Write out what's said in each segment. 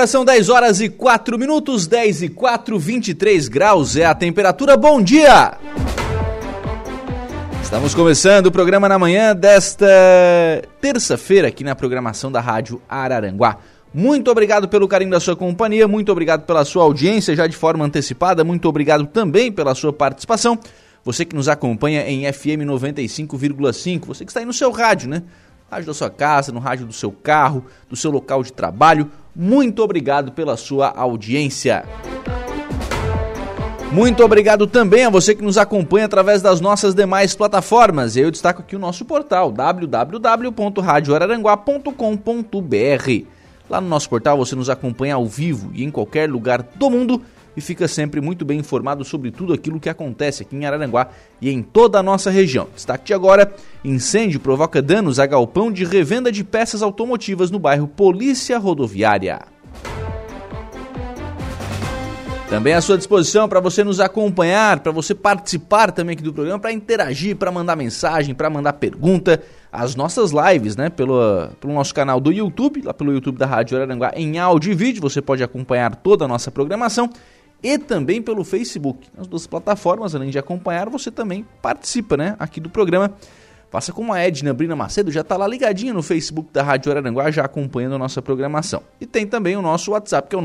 Agora são 10 horas e 4 minutos, 10 e 4, 23 graus é a temperatura. Bom dia! Estamos começando o programa na manhã desta terça-feira aqui na programação da Rádio Araranguá. Muito obrigado pelo carinho da sua companhia, muito obrigado pela sua audiência já de forma antecipada, muito obrigado também pela sua participação. Você que nos acompanha em FM 95,5, você que está aí no seu rádio, né? Rádio da sua casa, no rádio do seu carro, do seu local de trabalho. Muito obrigado pela sua audiência. Muito obrigado também a você que nos acompanha através das nossas demais plataformas. Eu destaco aqui o nosso portal www.radioararanguá.com.br. Lá no nosso portal você nos acompanha ao vivo e em qualquer lugar do mundo e fica sempre muito bem informado sobre tudo aquilo que acontece aqui em Araranguá e em toda a nossa região. Destaque de agora: incêndio provoca danos a galpão de revenda de peças automotivas no bairro Polícia Rodoviária. Também à sua disposição para você nos acompanhar, para você participar também aqui do programa, para interagir, para mandar mensagem, para mandar pergunta. As nossas lives, né, pelo, pelo nosso canal do YouTube, lá pelo YouTube da Rádio Araranguá, em áudio e vídeo, você pode acompanhar toda a nossa programação e também pelo Facebook. Nas duas plataformas, além de acompanhar, você também participa né, aqui do programa. Faça como a Edna Brina Macedo, já está lá ligadinha no Facebook da Rádio Araranguá, já acompanhando a nossa programação. E tem também o nosso WhatsApp, que é o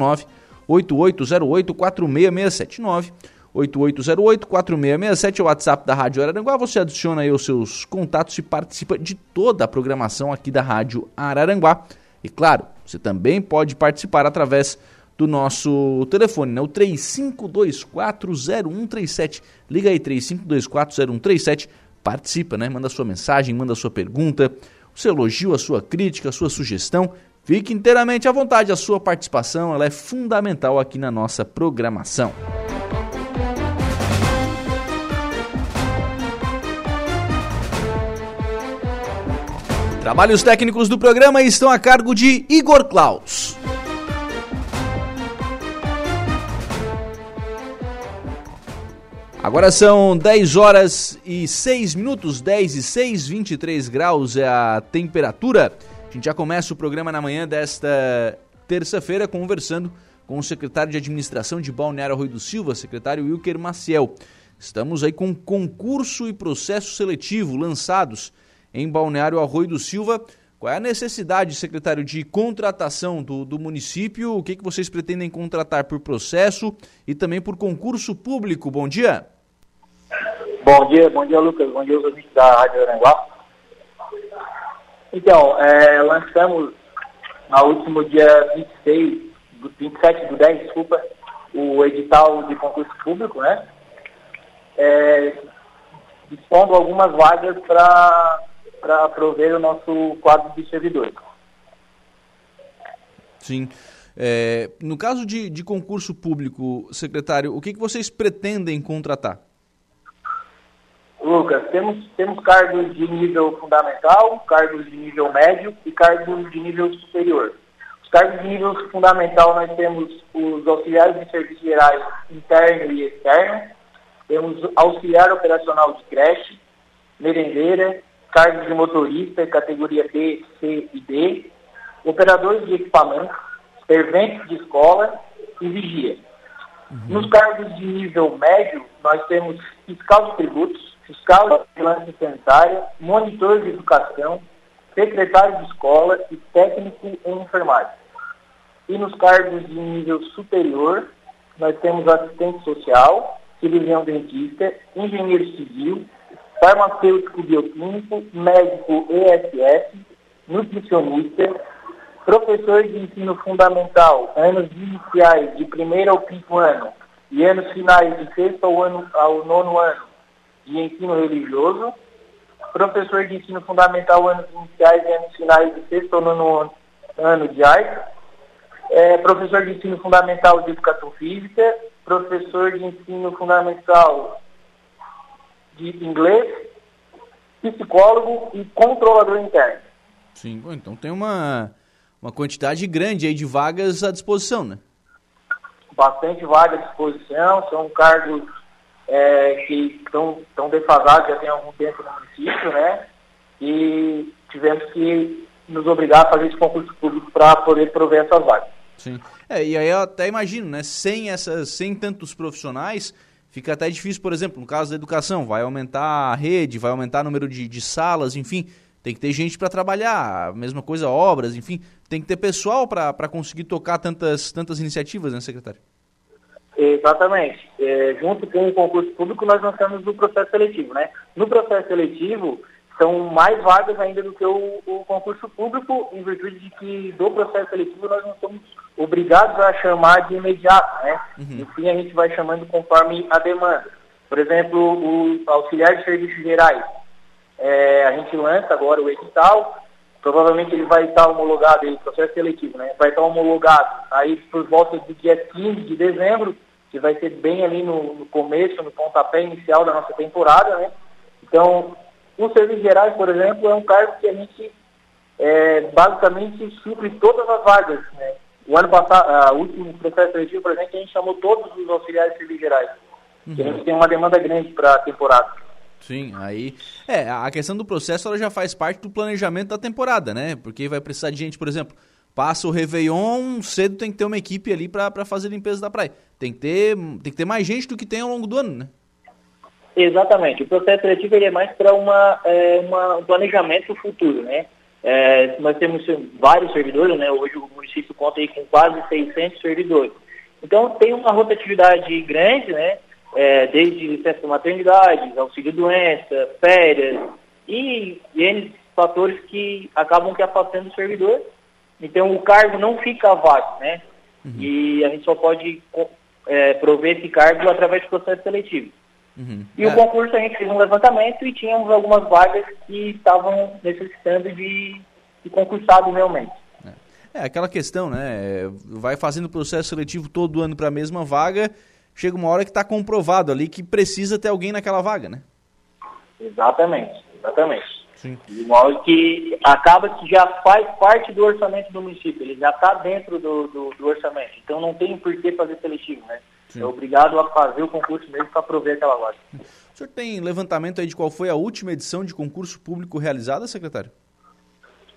98808-4667. 8808-4667 é o WhatsApp da Rádio Araranguá. Você adiciona aí os seus contatos e participa de toda a programação aqui da Rádio Araranguá. E claro, você também pode participar através do nosso telefone, né? O 35240137. Liga aí 35240137, participa, né? Manda sua mensagem, manda sua pergunta, o seu elogio, a sua crítica, a sua sugestão. Fique inteiramente à vontade, a sua participação, ela é fundamental aqui na nossa programação. Trabalhos técnicos do programa estão a cargo de Igor Klaus. Agora são 10 horas e 6 minutos, 10 e 6, 23 graus é a temperatura. A gente já começa o programa na manhã desta terça-feira conversando com o secretário de administração de Balneário Rui do Silva, secretário Wilker Maciel. Estamos aí com concurso e processo seletivo lançados em Balneário Arroio do Silva. Qual é a necessidade, secretário, de contratação do, do município? O que, que vocês pretendem contratar por processo e também por concurso público? Bom dia. Bom dia, bom dia, Lucas. Bom dia, os ouvintes da Rádio Aranguá. Então, é, lançamos no último dia 26, 27 do 10, desculpa, o edital de concurso público, né? É, dispondo algumas vagas para prover o nosso quadro de servidores. Sim. É, no caso de, de concurso público, secretário, o que, que vocês pretendem contratar? Lucas, temos, temos cargos de nível fundamental, cargos de nível médio e cargos de nível superior. Os cargos de nível fundamental nós temos os auxiliares de serviços gerais interno e externo, temos auxiliar operacional de creche, merendeira, cargos de motorista, categoria B, C e D, operadores de equipamento, serventes de escola e vigia. Uhum. Nos cargos de nível médio, nós temos fiscal de tributos, fiscal de vigilância sanitária, monitor de educação, secretário de escola e técnico em enfermagem. E nos cargos de nível superior, nós temos assistente social, cirurgião dentista, engenheiro civil, farmacêutico bioquímico, médico ESS, nutricionista, professor de ensino fundamental, anos iniciais de primeiro ao quinto ano e anos finais de sexto ao, ano, ao nono ano de ensino religioso, professor de ensino fundamental, anos iniciais e anos finais de sexto ao nono ano de arte, é, professor de ensino fundamental de educação física, professor de ensino fundamental de inglês, psicólogo e controlador interno. Sim, então tem uma, uma quantidade grande aí de vagas à disposição, né? Bastante vaga à disposição, são cargos é, que estão, estão defasados já tem algum tempo no município, né? E tivemos que nos obrigar a fazer esse concurso público para poder prover essas vagas. Sim. É, e aí eu até imagino, né? Sem essas, sem tantos profissionais, fica até difícil, por exemplo, no caso da educação, vai aumentar a rede, vai aumentar o número de, de salas, enfim, tem que ter gente para trabalhar, mesma coisa, obras, enfim, tem que ter pessoal para conseguir tocar tantas, tantas iniciativas, né, secretário? Exatamente. É, junto com o concurso público, nós lançamos o processo seletivo, né? No processo seletivo, são mais vagas ainda do que o, o, concurso público, em virtude de que do processo seletivo nós não somos obrigados a chamar de imediato, né? Uhum. Enfim, a gente vai chamando conforme a demanda. Por exemplo, o auxiliar de serviços gerais. É, a gente lança agora o edital, provavelmente ele vai estar homologado, o processo seletivo, né? Vai estar homologado aí por volta do dia 15 de dezembro, que vai ser bem ali no, no começo, no pontapé inicial da nossa temporada, né? Então, os serviços gerais, por exemplo, é um cargo que a gente é, basicamente supre todas as vagas. Né? O ano passado, o último processo seletivo, por exemplo, a gente chamou todos os auxiliares de serviços gerais. Uhum. A gente tem uma demanda grande para a temporada. Sim, aí. É, a questão do processo ela já faz parte do planejamento da temporada, né? Porque vai precisar de gente, por exemplo, passa o Réveillon, cedo tem que ter uma equipe ali para fazer limpeza da praia. Tem que, ter, tem que ter mais gente do que tem ao longo do ano, né? Exatamente. O processo seletivo ele é mais para uma, é, uma, um planejamento futuro, né? É, nós temos vários servidores, né? Hoje o município conta aí com quase 600 servidores. Então tem uma rotatividade grande, né? É, desde licença maternidade, auxílio-doença, férias e, e fatores que acabam que afastando o servidor. Então o cargo não fica vago, né? Uhum. E a gente só pode é, prover esse cargo através do processo seletivo. Uhum. E é. o concurso a gente fez um levantamento e tínhamos algumas vagas que estavam necessitando de, de concursado realmente. É. é aquela questão, né? Vai fazendo o processo seletivo todo ano para a mesma vaga, chega uma hora que está comprovado ali que precisa ter alguém naquela vaga, né? Exatamente, exatamente. Sim. Que acaba que já faz parte do orçamento do município, ele já está dentro do, do, do, orçamento. Então não tem por que fazer seletivo, né? Sim. É obrigado a fazer o concurso mesmo para prover aquela vaga. O senhor tem levantamento aí de qual foi a última edição de concurso público realizada, secretário?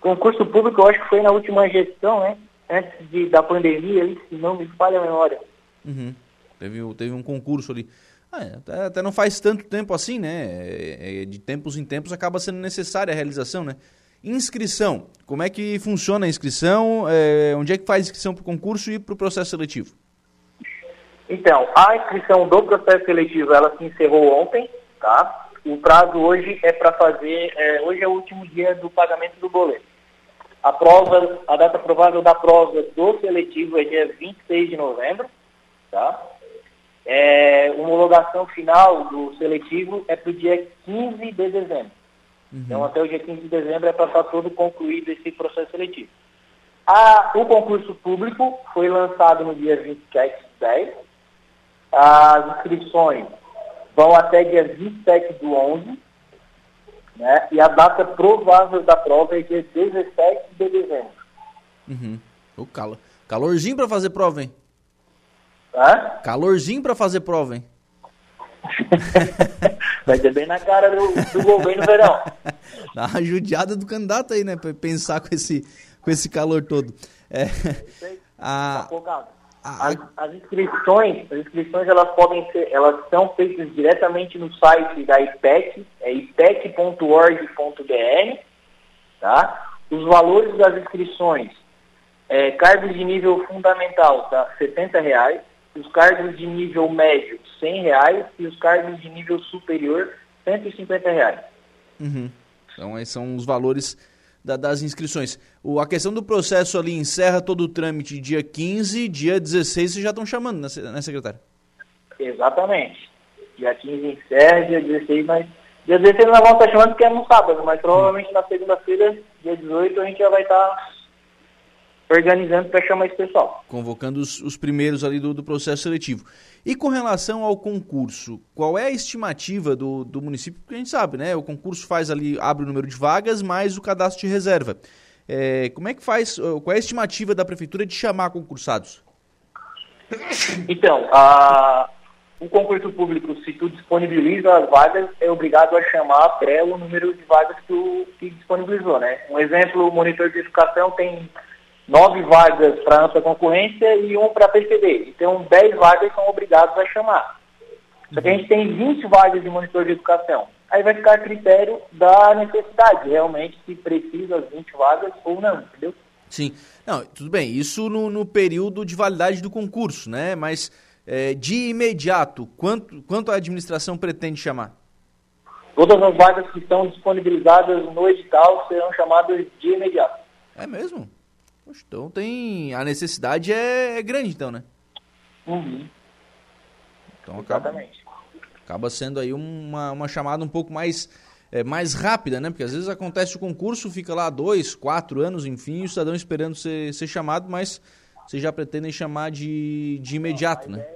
Concurso público, eu acho que foi na última gestão, né? Antes de, da pandemia, ali, se não me falha a memória. Uhum. Teve, teve um concurso ali. Ah, é, até, não faz tanto tempo assim, né? É, é, de tempos em tempos acaba sendo necessária a realização, né? Inscrição. Como é que funciona a inscrição? É, onde é que faz inscrição para o concurso e para o processo seletivo? Então, a inscrição do processo seletivo, ela se encerrou ontem, tá? O prazo hoje é para fazer, é, hoje é o último dia do pagamento do boleto. A prova, a data provável da prova do seletivo é dia 26 de novembro, tá? É, homologação final do seletivo é para o dia 15 de dezembro. Uhum. Então, até o dia 15 de dezembro é para estar todo concluído esse processo seletivo. A, o concurso público foi lançado no dia 27 de 10, as inscrições vão até dia 27 do 11, né? E a data provável da prova é dia 17 de dezembro. Uhum. O calor. Calorzinho para fazer prova, hein? Hã? Calorzinho para fazer prova, hein? Vai ser bem na cara do, do governo verão. Dá uma judiada do candidato aí, né? Pra pensar com esse, com esse calor todo. É, a, tá as, as, inscrições, as inscrições elas podem ser, elas são feitas diretamente no site da IPEC, é ipec.org.br, tá? Os valores das inscrições, é, cargos de nível fundamental, tá? R$ reais, os cargos de nível médio, R$ reais e os cargos de nível superior, R$ reais. Uhum. Então, esses são os valores da, das inscrições. O, a questão do processo ali encerra todo o trâmite dia 15, dia 16 vocês já estão chamando, né, né secretário? Exatamente. Dia 15 encerra, dia 16 nós. Dia 16 nós vamos estar chamando porque é no sábado, mas provavelmente na segunda-feira, dia 18, a gente já vai estar organizando para chamar esse pessoal. Convocando os, os primeiros ali do, do, processo seletivo. E com relação ao concurso, qual é a estimativa do, do município? Porque a gente sabe, né? O concurso faz ali, abre o número de vagas, mais o cadastro de reserva. É, como é que faz, qual é a estimativa da prefeitura de chamar concursados? Então, a, o concurso público, se tu disponibiliza as vagas, é obrigado a chamar até o número de vagas que tu que disponibilizou, né? Um exemplo, o monitor de educação tem nove vagas para ampla concorrência e um para PCD. Então, dez vagas são obrigados a chamar. Só que a gente tem 20 vagas de monitor de educação. Aí vai ficar a critério da necessidade, realmente, se precisa as 20 vagas ou não, entendeu? Sim. Não, tudo bem. Isso no, no período de validade do concurso, né? Mas é, de imediato, quanto, quanto a administração pretende chamar? Todas as vagas que estão disponibilizadas no edital serão chamadas de imediato. É mesmo? Então tem. A necessidade é, é grande, então, né? Uhum. Então acaba, Exatamente. acaba sendo aí uma, uma chamada um pouco mais, é, mais rápida, né? Porque às vezes acontece o concurso, fica lá dois, quatro anos, enfim, o cidadão esperando ser, ser chamado, mas vocês já pretendem chamar de, de imediato, né?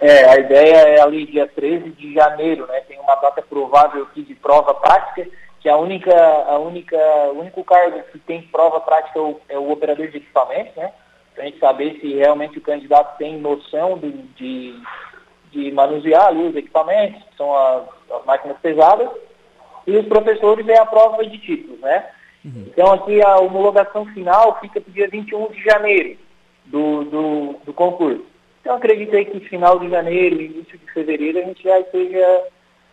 É, a ideia é ali dia 13 de janeiro, né? Tem uma data provável aqui de prova prática que a única, a única, o único cargo que tem prova prática é o, é o operador de equipamento, né? Para a gente saber se realmente o candidato tem noção de, de, de manusear ali os equipamentos, que são as, as, máquinas pesadas, e os professores é a prova de títulos, né? Uhum. Então aqui a homologação final fica para o dia 21 de janeiro do, do, do concurso. Então acredito aí que final de janeiro, início de fevereiro, a gente já esteja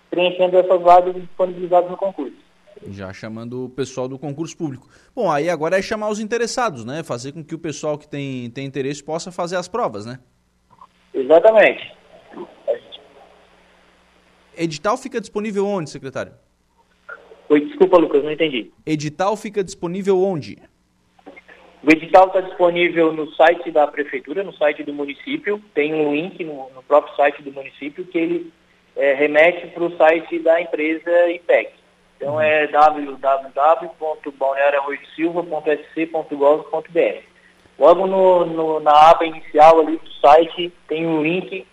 preenchendo essas vagas disponibilizadas no concurso. Já chamando o pessoal do concurso público. Bom, aí agora é chamar os interessados, né? Fazer com que o pessoal que tem, tem interesse possa fazer as provas, né? Exatamente. Edital fica disponível onde, secretário? Oi, desculpa, Lucas, não entendi. Edital fica disponível onde? O edital está disponível no site da prefeitura, no site do município. Tem um link no, no próprio site do município que ele é, remete para o site da empresa IPEC. Então é www.balneariarroiosilva.sc.gov.br. Logo no, no, na aba inicial ali do site tem um link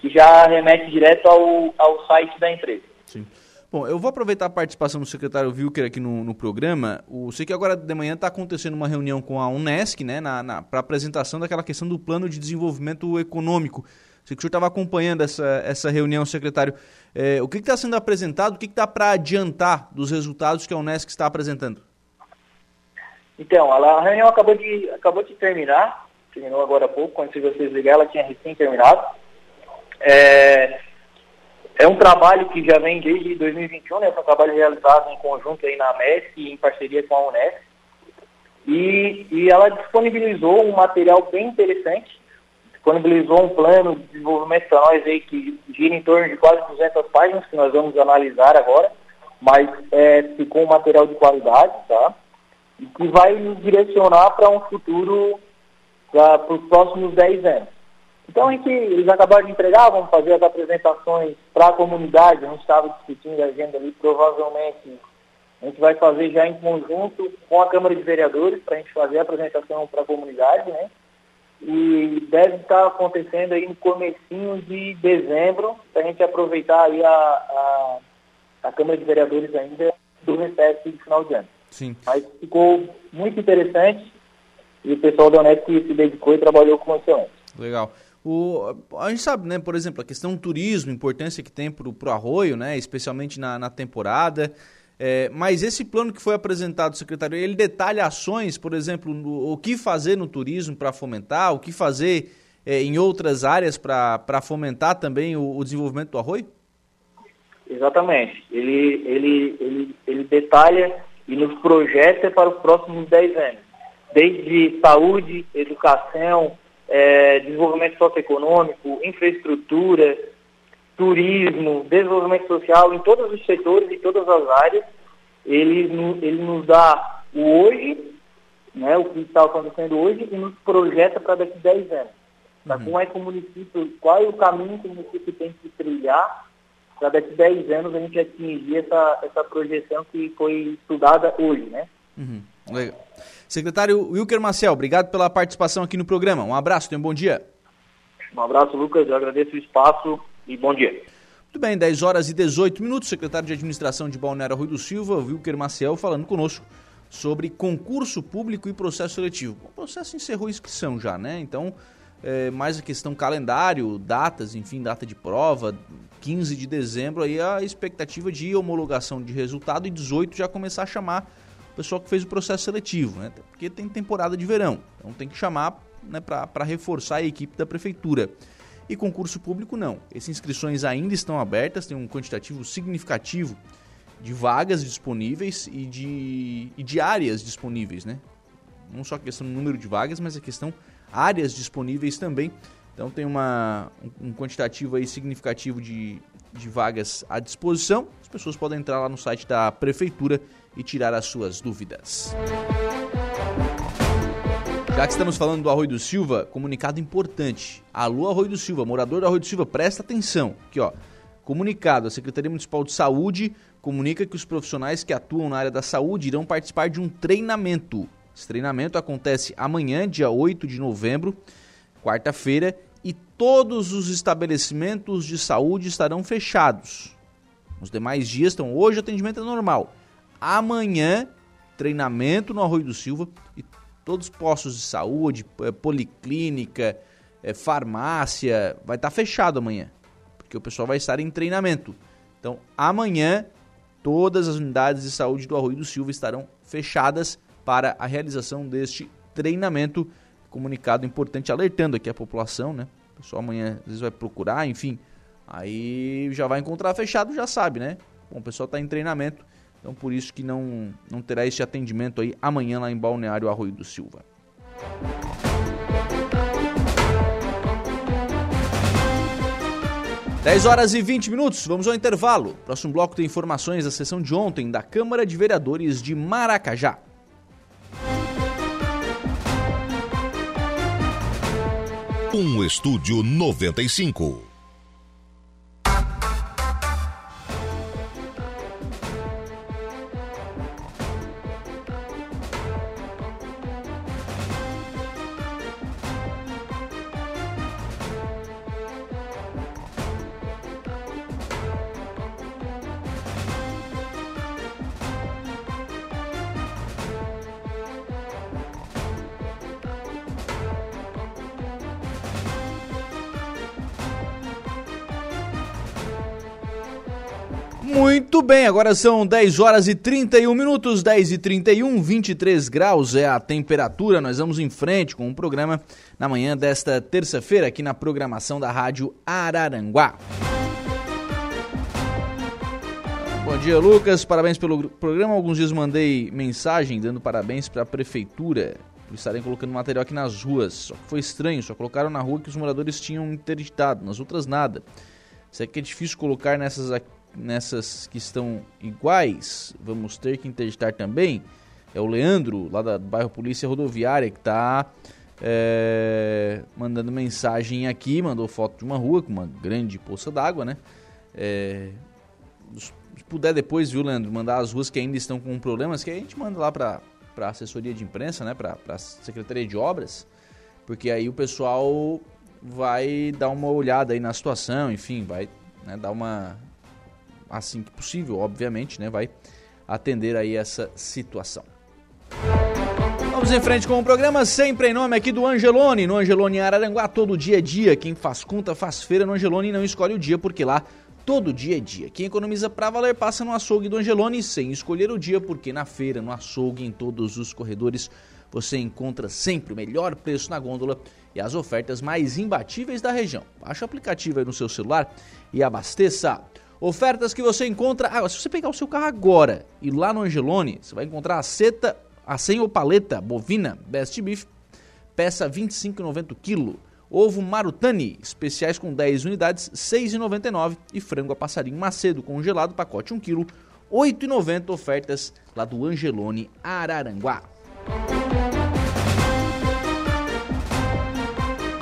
que já remete direto ao, ao site da empresa. Sim. Bom, eu vou aproveitar a participação do secretário Wilker aqui no, no programa. O, sei que agora de manhã está acontecendo uma reunião com a Unesc, né, na, na para apresentação daquela questão do plano de desenvolvimento econômico. Sei que o senhor estava acompanhando essa, essa reunião, secretário. É, o que está sendo apresentado? O que está para adiantar dos resultados que a Unesc está apresentando? Então, a reunião acabou de, acabou de terminar, terminou agora há pouco, quando vocês ligaram, ela tinha recém terminado. É, é um trabalho que já vem desde 2021, né? Um trabalho realizado em conjunto aí na MESC em parceria com a Unesc. E, e ela disponibilizou um material bem interessante disponibilizou um plano de desenvolvimento para nós aí que gira em torno de quase 200 páginas, que nós vamos analisar agora, mas é, ficou um material de qualidade, tá? E que vai nos direcionar para um futuro para os próximos 10 anos. Então, a gente, eles acabaram de entregar, vamos fazer as apresentações para a comunidade, a gente estava discutindo a agenda ali, provavelmente a gente vai fazer já em conjunto com a Câmara de Vereadores, para a gente fazer a apresentação para a comunidade, né? E deve estar acontecendo aí no comecinho de dezembro, para a gente aproveitar aí a, a, a, Câmara de Vereadores ainda do recesso de final de ano. Sim. Mas ficou muito interessante e o pessoal da Unesc se dedicou e trabalhou com excelência. Legal. O, a gente sabe, né, por exemplo, a questão do turismo, a importância que tem para o arroio, né, especialmente na, na temporada. É, mas esse plano que foi apresentado, secretário, ele detalha ações, por exemplo, no, o que fazer no turismo para fomentar, o que fazer é, em outras áreas para fomentar também o, o, desenvolvimento do arroio? Exatamente. Ele, ele, ele, ele detalha e nos projeta para os próximos 10 anos. Desde saúde, educação, é, desenvolvimento socioeconômico, infraestrutura, turismo, desenvolvimento social, em todos os setores e todas as áreas, ele, ele nos dá o hoje, né, o que está acontecendo hoje, e nos projeta para daqui a 10 anos. Tá? Uhum. Como é que o município, qual é o caminho que o município tem que trilhar para daqui a 10 anos a gente atingir essa, essa projeção que foi estudada hoje, né? Uhum. Legal. Secretário Wilker Marcel, obrigado pela participação aqui no programa. Um abraço, tenha um bom dia. Um abraço, Lucas. Eu agradeço o espaço e bom dia. Muito bem, 10 horas e 18 minutos. Secretário de Administração de Balneário Rui do Silva, Wilker Maciel, falando conosco sobre concurso público e processo seletivo. O processo encerrou a inscrição já, né? Então, é, mais a questão calendário, datas, enfim, data de prova, 15 de dezembro, aí a expectativa de homologação de resultado e 18 já começar a chamar o pessoal que fez o processo seletivo, né? Porque tem temporada de verão, então tem que chamar né, para reforçar a equipe da prefeitura. E concurso público não. Essas inscrições ainda estão abertas, tem um quantitativo significativo de vagas disponíveis e de, e de áreas disponíveis, né? Não só a questão do número de vagas, mas a questão áreas disponíveis também. Então tem uma, um, quantitativo aí significativo de, de vagas à disposição. As pessoas podem entrar lá no site da prefeitura e tirar as suas dúvidas. Já que estamos falando do Arroio do Silva, comunicado importante. Alô Arroio do Silva, morador do Arroio do Silva, presta atenção. Aqui ó, comunicado, a Secretaria Municipal de Saúde comunica que os profissionais que atuam na área da saúde irão participar de um treinamento. Esse treinamento acontece amanhã, dia 8 de novembro, quarta-feira, e todos os estabelecimentos de saúde estarão fechados. Os demais dias estão hoje atendimento é normal. Amanhã, treinamento no Arroio do Silva e todos os postos de saúde, eh, policlínica, eh, farmácia, vai estar fechado amanhã, porque o pessoal vai estar em treinamento. Então, amanhã, todas as unidades de saúde do Arroio do Silva estarão fechadas para a realização deste treinamento. Comunicado importante alertando aqui a população, né? O pessoal amanhã às vezes vai procurar, enfim. Aí já vai encontrar fechado, já sabe, né? Bom, o pessoal está em treinamento então por isso que não, não terá esse atendimento aí amanhã lá em Balneário Arroio do Silva. Dez horas e 20 minutos, vamos ao intervalo. Próximo bloco tem informações da sessão de ontem da Câmara de Vereadores de Maracajá. Um estúdio 95. Bem, agora são 10 horas e 31 minutos, 10 e 31, 23 graus é a temperatura. Nós vamos em frente com o um programa na manhã desta terça-feira aqui na programação da Rádio Araranguá. Bom dia, Lucas. Parabéns pelo programa. Alguns dias mandei mensagem dando parabéns para a prefeitura por estarem colocando material aqui nas ruas. Só que foi estranho, só colocaram na rua que os moradores tinham interditado, nas outras nada. Isso aqui é difícil colocar nessas aqui nessas que estão iguais, vamos ter que interditar também. É o Leandro, lá do bairro Polícia Rodoviária, que está é, mandando mensagem aqui, mandou foto de uma rua com uma grande poça d'água, né? É, se puder depois, viu, Leandro, mandar as ruas que ainda estão com problemas, que a gente manda lá para a assessoria de imprensa, né? Para a Secretaria de Obras, porque aí o pessoal vai dar uma olhada aí na situação, enfim, vai né, dar uma assim que possível, obviamente, né, vai atender aí essa situação. Vamos em frente com o programa, sempre em nome aqui do Angelone, no Angelone Araranguá, todo dia é dia. Quem faz conta faz feira no Angelone e não escolhe o dia, porque lá todo dia é dia. Quem economiza pra valer passa no açougue do Angelone sem escolher o dia, porque na feira, no açougue, em todos os corredores, você encontra sempre o melhor preço na gôndola e as ofertas mais imbatíveis da região. Baixe o aplicativo aí no seu celular e abasteça. Ofertas que você encontra. Ah, se você pegar o seu carro agora e lá no Angelone, você vai encontrar a seta, a 100 ou paleta bovina Best Beef, peça 25,90 kg. Ovo Marutani, especiais com 10 unidades, 6,99 e frango a passarinho macedo congelado, pacote 1 kg, 8,90 ofertas lá do Angelone Araranguá.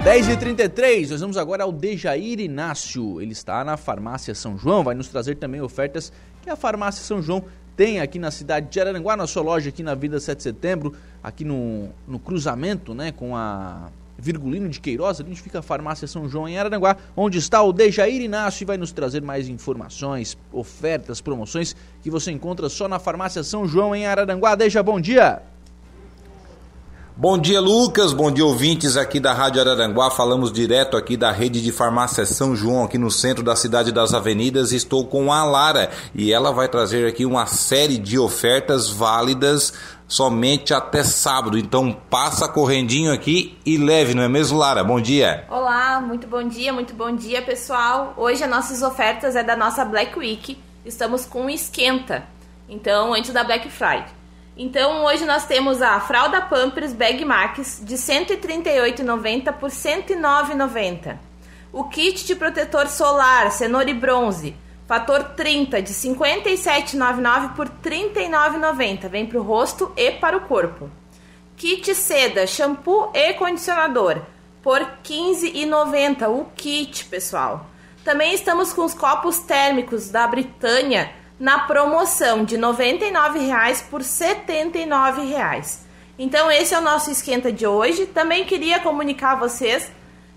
10h33, nós vamos agora ao Dejair Inácio. Ele está na Farmácia São João, vai nos trazer também ofertas que a Farmácia São João tem aqui na cidade de Araranguá, na sua loja aqui na Vida 7 de Setembro, aqui no, no cruzamento né, com a Virgulino de Queiroz, onde fica a Farmácia São João em Araranguá, onde está o Dejair Inácio e vai nos trazer mais informações, ofertas, promoções que você encontra só na Farmácia São João em Araranguá. Deja, bom dia! Bom dia, Lucas. Bom dia, ouvintes aqui da Rádio Araranguá. Falamos direto aqui da rede de farmácia São João, aqui no centro da cidade das avenidas. Estou com a Lara e ela vai trazer aqui uma série de ofertas válidas somente até sábado. Então passa correndinho aqui e leve, não é mesmo, Lara? Bom dia. Olá, muito bom dia, muito bom dia, pessoal. Hoje as nossas ofertas é da nossa Black Week. Estamos com esquenta. Então, antes da Black Friday. Então hoje nós temos a fralda Pampers Bag Max de R$ 138,90 por R$ 109,90. O kit de protetor solar cenoura e bronze, fator 30 de R$ 57,99 por R$ 39,90. Vem para o rosto e para o corpo. Kit seda, shampoo e condicionador por R$ 15,90 o kit, pessoal. Também estamos com os copos térmicos da Britânia na promoção de R$ 99,00 por R$ 79,00. Então esse é o nosso esquenta de hoje. Também queria comunicar a vocês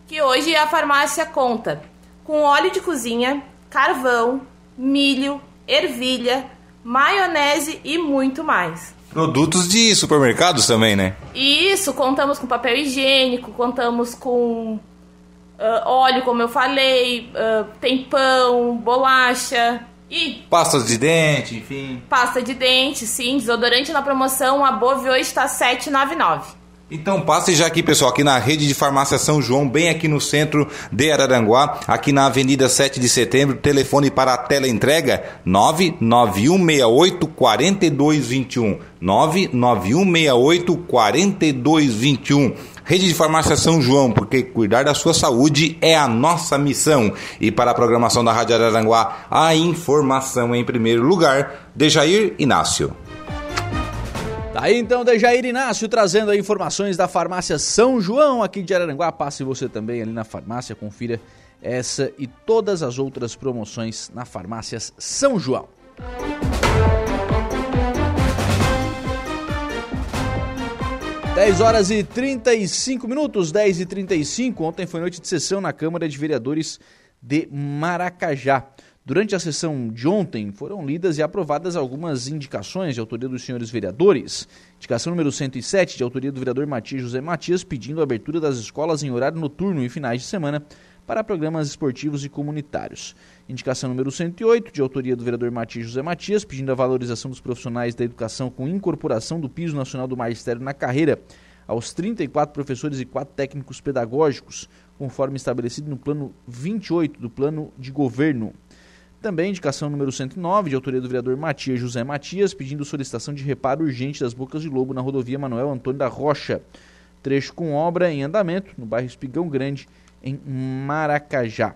que hoje a farmácia conta com óleo de cozinha, carvão, milho, ervilha, maionese e muito mais. Produtos de supermercados também, né? Isso, contamos com papel higiênico, contamos com uh, óleo, como eu falei, uh, tem pão, bolacha, e pastas de dente, enfim. Pasta de dente, sim. Desodorante na promoção, a Bove hoje está 7,99. Então passe já aqui, pessoal, aqui na rede de farmácia São João, bem aqui no centro de Araranguá, aqui na Avenida 7 de Setembro, telefone para a tela entrega 99168 4221. 99168 4221. Rede de Farmácia São João, porque cuidar da sua saúde é a nossa missão. E para a programação da Rádio Araranguá, a informação em primeiro lugar, Dejair Inácio. Tá aí então, Dejair Inácio trazendo aí informações da farmácia São João aqui de Araranguá. Passe você também ali na farmácia, confira essa e todas as outras promoções na farmácias São João. 10 horas e 35 minutos, 10 e 35. Ontem foi noite de sessão na Câmara de Vereadores de Maracajá. Durante a sessão de ontem, foram lidas e aprovadas algumas indicações de autoria dos senhores vereadores. Indicação número 107, de autoria do vereador Matias José Matias, pedindo a abertura das escolas em horário noturno e finais de semana para programas esportivos e comunitários. Indicação número 108, de autoria do vereador Matias José Matias, pedindo a valorização dos profissionais da educação com incorporação do piso nacional do magistério na carreira aos 34 professores e 4 técnicos pedagógicos, conforme estabelecido no plano 28 do plano de governo. Também indicação número 109, de autoria do vereador Matias José Matias, pedindo solicitação de reparo urgente das bocas de lobo na rodovia Manuel Antônio da Rocha. Trecho com obra em andamento no bairro Espigão Grande, em Maracajá.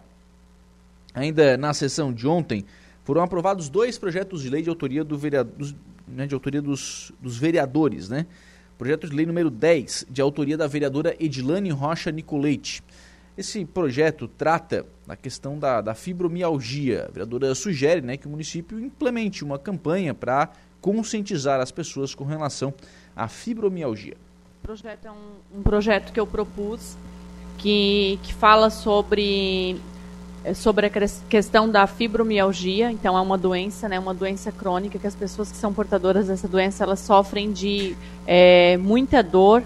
Ainda na sessão de ontem, foram aprovados dois projetos de lei de autoria, do vereador, dos, né, de autoria dos, dos vereadores. Né? Projeto de lei número 10, de autoria da vereadora Edilane Rocha Nicoleite. Esse projeto trata da questão da, da fibromialgia. A vereadora sugere né, que o município implemente uma campanha para conscientizar as pessoas com relação à fibromialgia. O projeto é um, um projeto que eu propus que, que fala sobre é sobre a questão da fibromialgia, então é uma doença, né, uma doença crônica que as pessoas que são portadoras dessa doença elas sofrem de é, muita dor,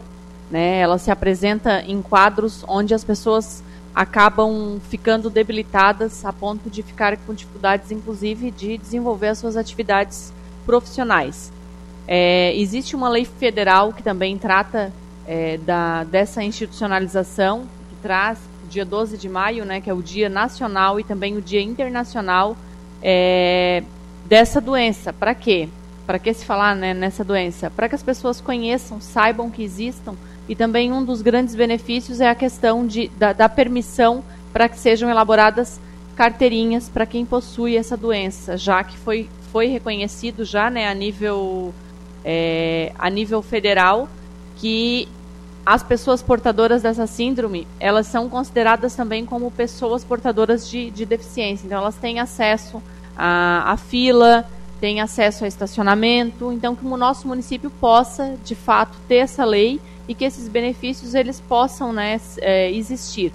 né, ela se apresenta em quadros onde as pessoas acabam ficando debilitadas a ponto de ficar com dificuldades, inclusive, de desenvolver as suas atividades profissionais. É, existe uma lei federal que também trata é, da, dessa institucionalização, traz dia 12 de maio, né, que é o dia nacional e também o dia internacional é, dessa doença. Para quê? Para que se falar né, nessa doença? Para que as pessoas conheçam, saibam que existam. E também um dos grandes benefícios é a questão de, da, da permissão para que sejam elaboradas carteirinhas para quem possui essa doença, já que foi foi reconhecido já né, a, nível, é, a nível federal que as pessoas portadoras dessa síndrome, elas são consideradas também como pessoas portadoras de, de deficiência. Então, elas têm acesso à, à fila, têm acesso a estacionamento. Então, que o nosso município possa, de fato, ter essa lei e que esses benefícios eles possam né, é, existir.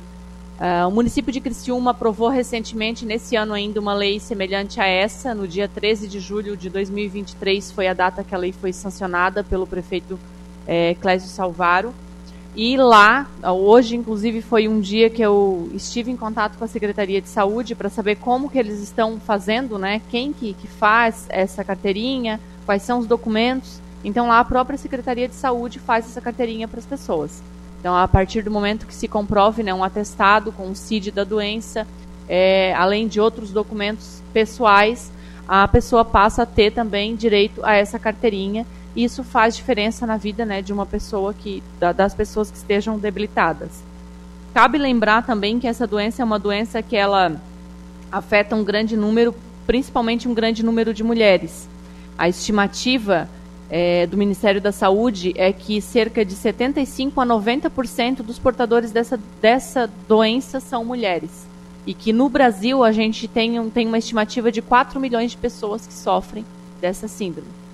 Uh, o município de Criciúma aprovou recentemente, nesse ano ainda, uma lei semelhante a essa. No dia 13 de julho de 2023 foi a data que a lei foi sancionada pelo prefeito é, Clésio Salvaro. E lá, hoje inclusive foi um dia que eu estive em contato com a Secretaria de Saúde para saber como que eles estão fazendo, né? Quem que, que faz essa carteirinha, quais são os documentos. Então lá a própria Secretaria de Saúde faz essa carteirinha para as pessoas. Então, a partir do momento que se comprove né, um atestado com o CID da doença, é, além de outros documentos pessoais, a pessoa passa a ter também direito a essa carteirinha. Isso faz diferença na vida né, de uma pessoa que, da, das pessoas que estejam debilitadas. Cabe lembrar também que essa doença é uma doença que ela afeta um grande número, principalmente um grande número de mulheres. A estimativa é, do Ministério da Saúde é que cerca de 75 a 90% dos portadores dessa, dessa doença são mulheres. E que no Brasil a gente tem, um, tem uma estimativa de 4 milhões de pessoas que sofrem dessa síndrome.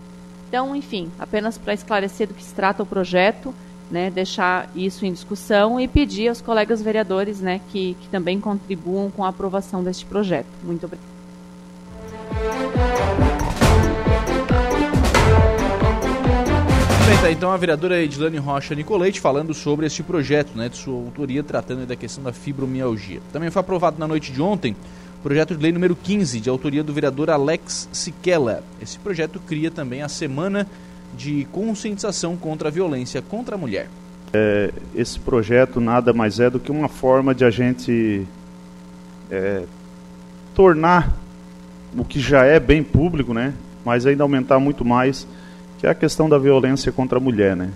Então, enfim, apenas para esclarecer do que se trata o projeto, né, deixar isso em discussão e pedir aos colegas vereadores né, que, que também contribuam com a aprovação deste projeto. Muito obrigada. Tá, então a vereadora Edilane Rocha Nicolete falando sobre este projeto, né, de sua autoria, tratando da questão da fibromialgia. Também foi aprovado na noite de ontem projeto de lei número 15, de autoria do vereador Alex Siquela. Esse projeto cria também a Semana de Conscientização contra a Violência contra a Mulher. É, esse projeto nada mais é do que uma forma de a gente é, tornar o que já é bem público, né, mas ainda aumentar muito mais que é a questão da violência contra a mulher, né?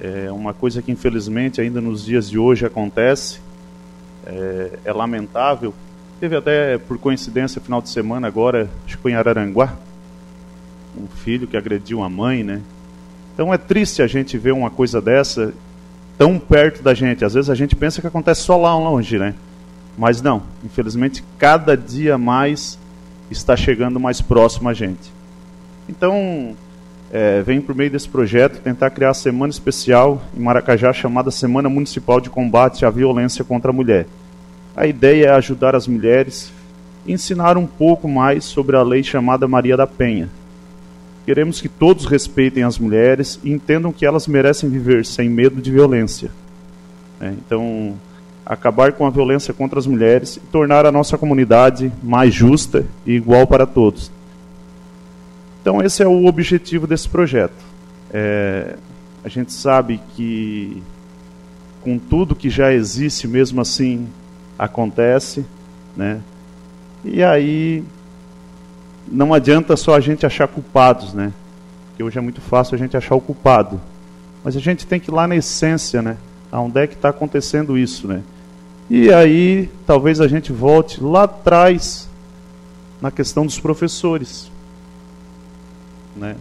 É uma coisa que infelizmente ainda nos dias de hoje acontece, é, é lamentável. Teve até, por coincidência, final de semana agora, acho que foi em Araranguá, um filho que agrediu a mãe, né? Então é triste a gente ver uma coisa dessa tão perto da gente. Às vezes a gente pensa que acontece só lá longe, né? Mas não, infelizmente cada dia mais está chegando mais próximo a gente. Então, é, vem por meio desse projeto tentar criar a semana especial em Maracajá chamada Semana Municipal de Combate à Violência contra a Mulher. A ideia é ajudar as mulheres e ensinar um pouco mais sobre a lei chamada Maria da Penha. Queremos que todos respeitem as mulheres e entendam que elas merecem viver sem medo de violência. É, então, acabar com a violência contra as mulheres e tornar a nossa comunidade mais justa e igual para todos. Então, esse é o objetivo desse projeto. É, a gente sabe que, com tudo que já existe, mesmo assim acontece, né? E aí, não adianta só a gente achar culpados, né? Porque hoje é muito fácil a gente achar o culpado. Mas a gente tem que ir lá na essência, né? Aonde é que está acontecendo isso, né? E aí, talvez a gente volte lá atrás na questão dos professores. Né?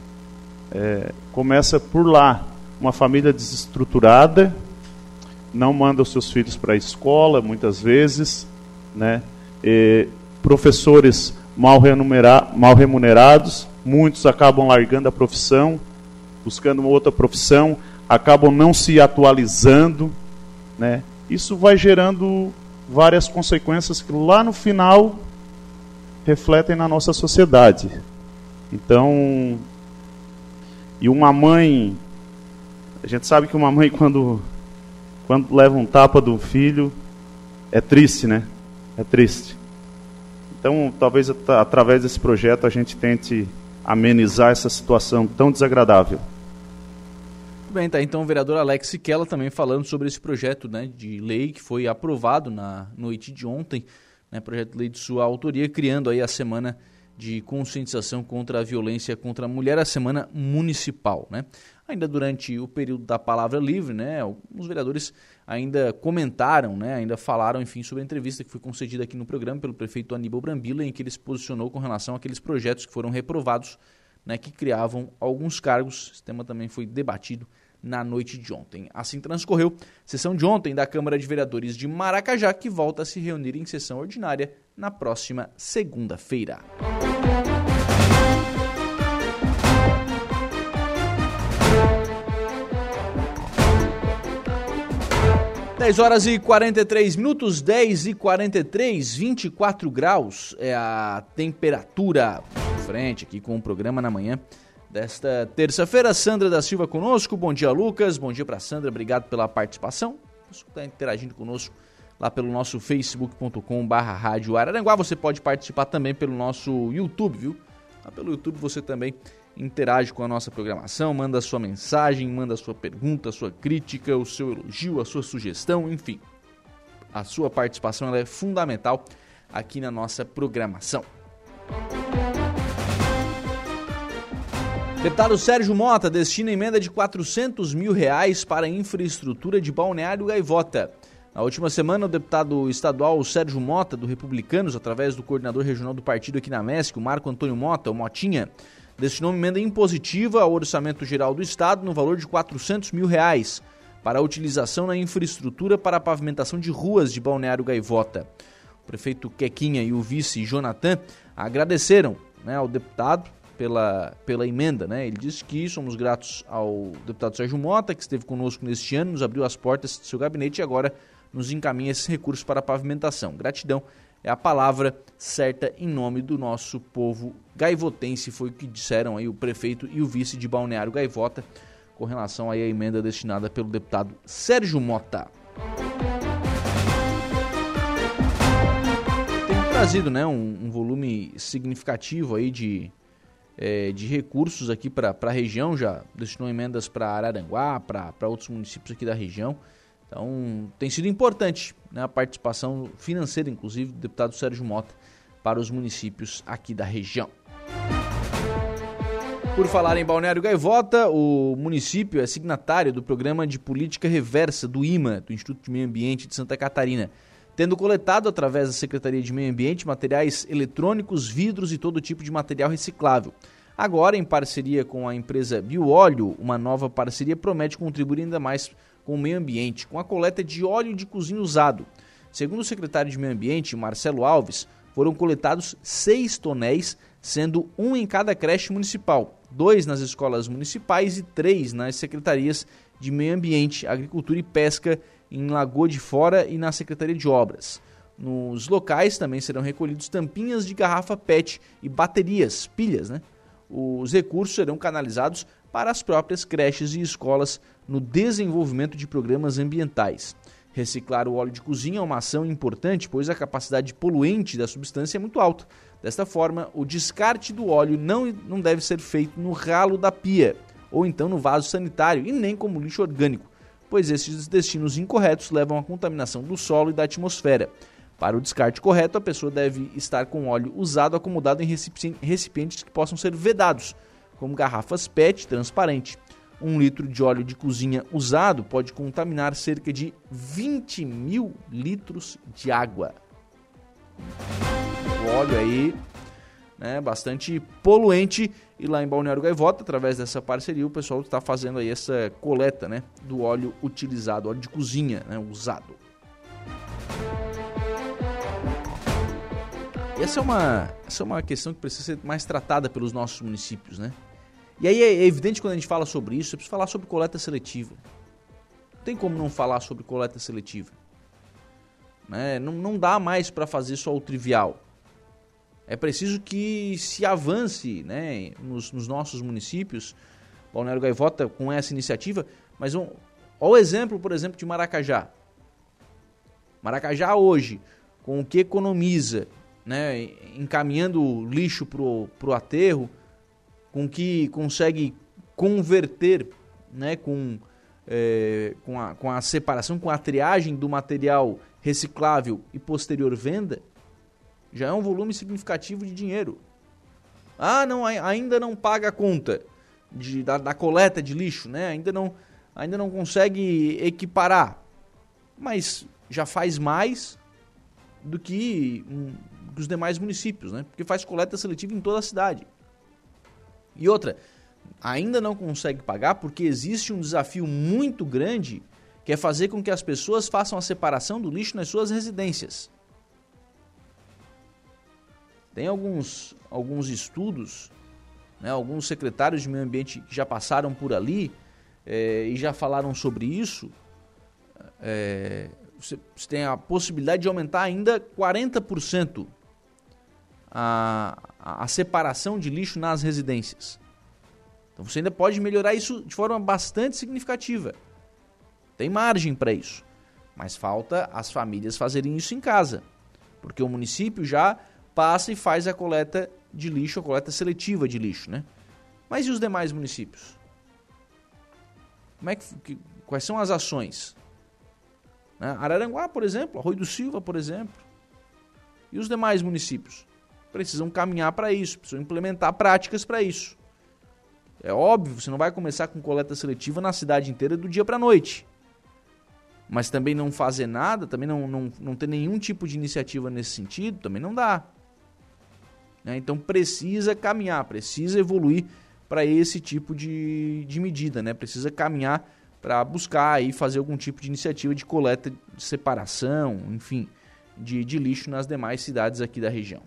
É, começa por lá, uma família desestruturada, não manda os seus filhos para a escola, muitas vezes, né? E professores mal, mal remunerados, muitos acabam largando a profissão, buscando uma outra profissão, acabam não se atualizando, né? Isso vai gerando várias consequências que lá no final refletem na nossa sociedade. Então, e uma mãe, a gente sabe que uma mãe quando quando leva um tapa do filho é triste, né? É triste. Então, talvez através desse projeto a gente tente amenizar essa situação tão desagradável. Bem, tá. Então, o vereador Alex Siquela também falando sobre esse projeto né, de lei que foi aprovado na noite de ontem, né, projeto de lei de sua autoria, criando aí a semana de conscientização contra a violência contra a mulher, a semana municipal, né? Ainda durante o período da palavra livre, né, os vereadores ainda comentaram, né, ainda falaram, enfim, sobre a entrevista que foi concedida aqui no programa pelo prefeito Aníbal Brambila, em que ele se posicionou com relação àqueles projetos que foram reprovados, né, que criavam alguns cargos. Esse tema também foi debatido na noite de ontem. Assim transcorreu sessão de ontem da Câmara de Vereadores de Maracajá, que volta a se reunir em sessão ordinária na próxima segunda-feira. 10 horas e 43 minutos, 10 e 43, 24 graus é a temperatura. Frente aqui com o programa na manhã desta terça-feira. Sandra da Silva conosco. Bom dia, Lucas. Bom dia para Sandra. Obrigado pela participação. Você está interagindo conosco lá pelo nosso facebook.com/barra Rádio Araranguá. Você pode participar também pelo nosso YouTube, viu? Lá pelo YouTube você também interage com a nossa programação, manda sua mensagem, manda sua pergunta, sua crítica, o seu elogio, a sua sugestão, enfim. A sua participação é fundamental aqui na nossa programação. Deputado Sérgio Mota destina emenda de 400 mil reais para infraestrutura de Balneário Gaivota. Na última semana, o deputado estadual Sérgio Mota, do Republicanos, através do coordenador regional do partido aqui na MESC, o Marco Antônio Mota, o Motinha, destinou emenda impositiva ao Orçamento Geral do Estado no valor de 400 mil reais para a utilização na infraestrutura para a pavimentação de ruas de Balneário Gaivota. O prefeito Quequinha e o vice Jonathan agradeceram né, ao deputado pela, pela emenda. Né? Ele disse que somos gratos ao deputado Sérgio Mota, que esteve conosco neste ano, nos abriu as portas do seu gabinete e agora nos encaminha esses recursos para a pavimentação. Gratidão é a palavra certa em nome do nosso povo gaivotense, foi o que disseram aí o prefeito e o vice de Balneário Gaivota com relação aí à emenda destinada pelo deputado Sérgio Mota. Tem trazido né, um, um volume significativo aí de, é, de recursos aqui para a região, já destinou emendas para Araranguá, para outros municípios aqui da região. Então, tem sido importante né, a participação financeira, inclusive, do deputado Sérgio Mota para os municípios aqui da região. Por falar em Balneário Gaivota, o município é signatário do programa de política reversa do IMA, do Instituto de Meio Ambiente de Santa Catarina, tendo coletado através da Secretaria de Meio Ambiente materiais eletrônicos, vidros e todo tipo de material reciclável. Agora, em parceria com a empresa Bioóleo, uma nova parceria promete contribuir ainda mais com o meio ambiente, com a coleta de óleo de cozinha usado. Segundo o secretário de Meio Ambiente, Marcelo Alves, foram coletados seis tonéis, sendo um em cada creche municipal, dois nas escolas municipais e três nas secretarias de Meio Ambiente, Agricultura e Pesca em Lagoa de Fora e na Secretaria de Obras. Nos locais também serão recolhidos tampinhas de garrafa PET e baterias, pilhas, né? Os recursos serão canalizados para as próprias creches e escolas no desenvolvimento de programas ambientais. Reciclar o óleo de cozinha é uma ação importante, pois a capacidade poluente da substância é muito alta. Desta forma, o descarte do óleo não, não deve ser feito no ralo da pia, ou então no vaso sanitário, e nem como lixo orgânico, pois esses destinos incorretos levam à contaminação do solo e da atmosfera. Para o descarte correto, a pessoa deve estar com óleo usado acomodado em recipientes que possam ser vedados, como garrafas PET transparente um litro de óleo de cozinha usado pode contaminar cerca de 20 mil litros de água. O óleo aí, né, bastante poluente. E lá em Balneário Gaivota, através dessa parceria, o pessoal está fazendo aí essa coleta né, do óleo utilizado, óleo de cozinha né, usado. essa é, uma, essa é uma questão que precisa ser mais tratada pelos nossos municípios, né? E aí é evidente quando a gente fala sobre isso, é preciso falar sobre coleta seletiva. Não tem como não falar sobre coleta seletiva. Né? Não, não dá mais para fazer só o trivial. É preciso que se avance né, nos, nos nossos municípios, Balneário Gaivota com essa iniciativa, mas um, olha o exemplo, por exemplo, de Maracajá. Maracajá hoje, com o que economiza, né, encaminhando lixo para o aterro, com que consegue converter né, com, é, com, a, com a separação, com a triagem do material reciclável e posterior venda, já é um volume significativo de dinheiro. Ah, não, ainda não paga a conta de, da, da coleta de lixo, né? Ainda não, ainda não consegue equiparar. Mas já faz mais do que um, os demais municípios, né? Porque faz coleta seletiva em toda a cidade. E outra, ainda não consegue pagar porque existe um desafio muito grande que é fazer com que as pessoas façam a separação do lixo nas suas residências. Tem alguns, alguns estudos, né, alguns secretários de meio ambiente que já passaram por ali é, e já falaram sobre isso. É, você, você tem a possibilidade de aumentar ainda 40% a, a, a separação de lixo nas residências. Então você ainda pode melhorar isso de forma bastante significativa. Tem margem para isso. Mas falta as famílias fazerem isso em casa. Porque o município já passa e faz a coleta de lixo, a coleta seletiva de lixo, né? Mas e os demais municípios? Como é que, que quais são as ações? Né? Araranguá, por exemplo, Arroio do Silva, por exemplo. E os demais municípios? Precisam caminhar para isso, precisam implementar práticas para isso. É óbvio, você não vai começar com coleta seletiva na cidade inteira do dia para a noite. Mas também não fazer nada, também não, não, não ter nenhum tipo de iniciativa nesse sentido, também não dá. Né? Então precisa caminhar, precisa evoluir para esse tipo de, de medida, né? precisa caminhar para buscar e fazer algum tipo de iniciativa de coleta, de separação, enfim, de, de lixo nas demais cidades aqui da região.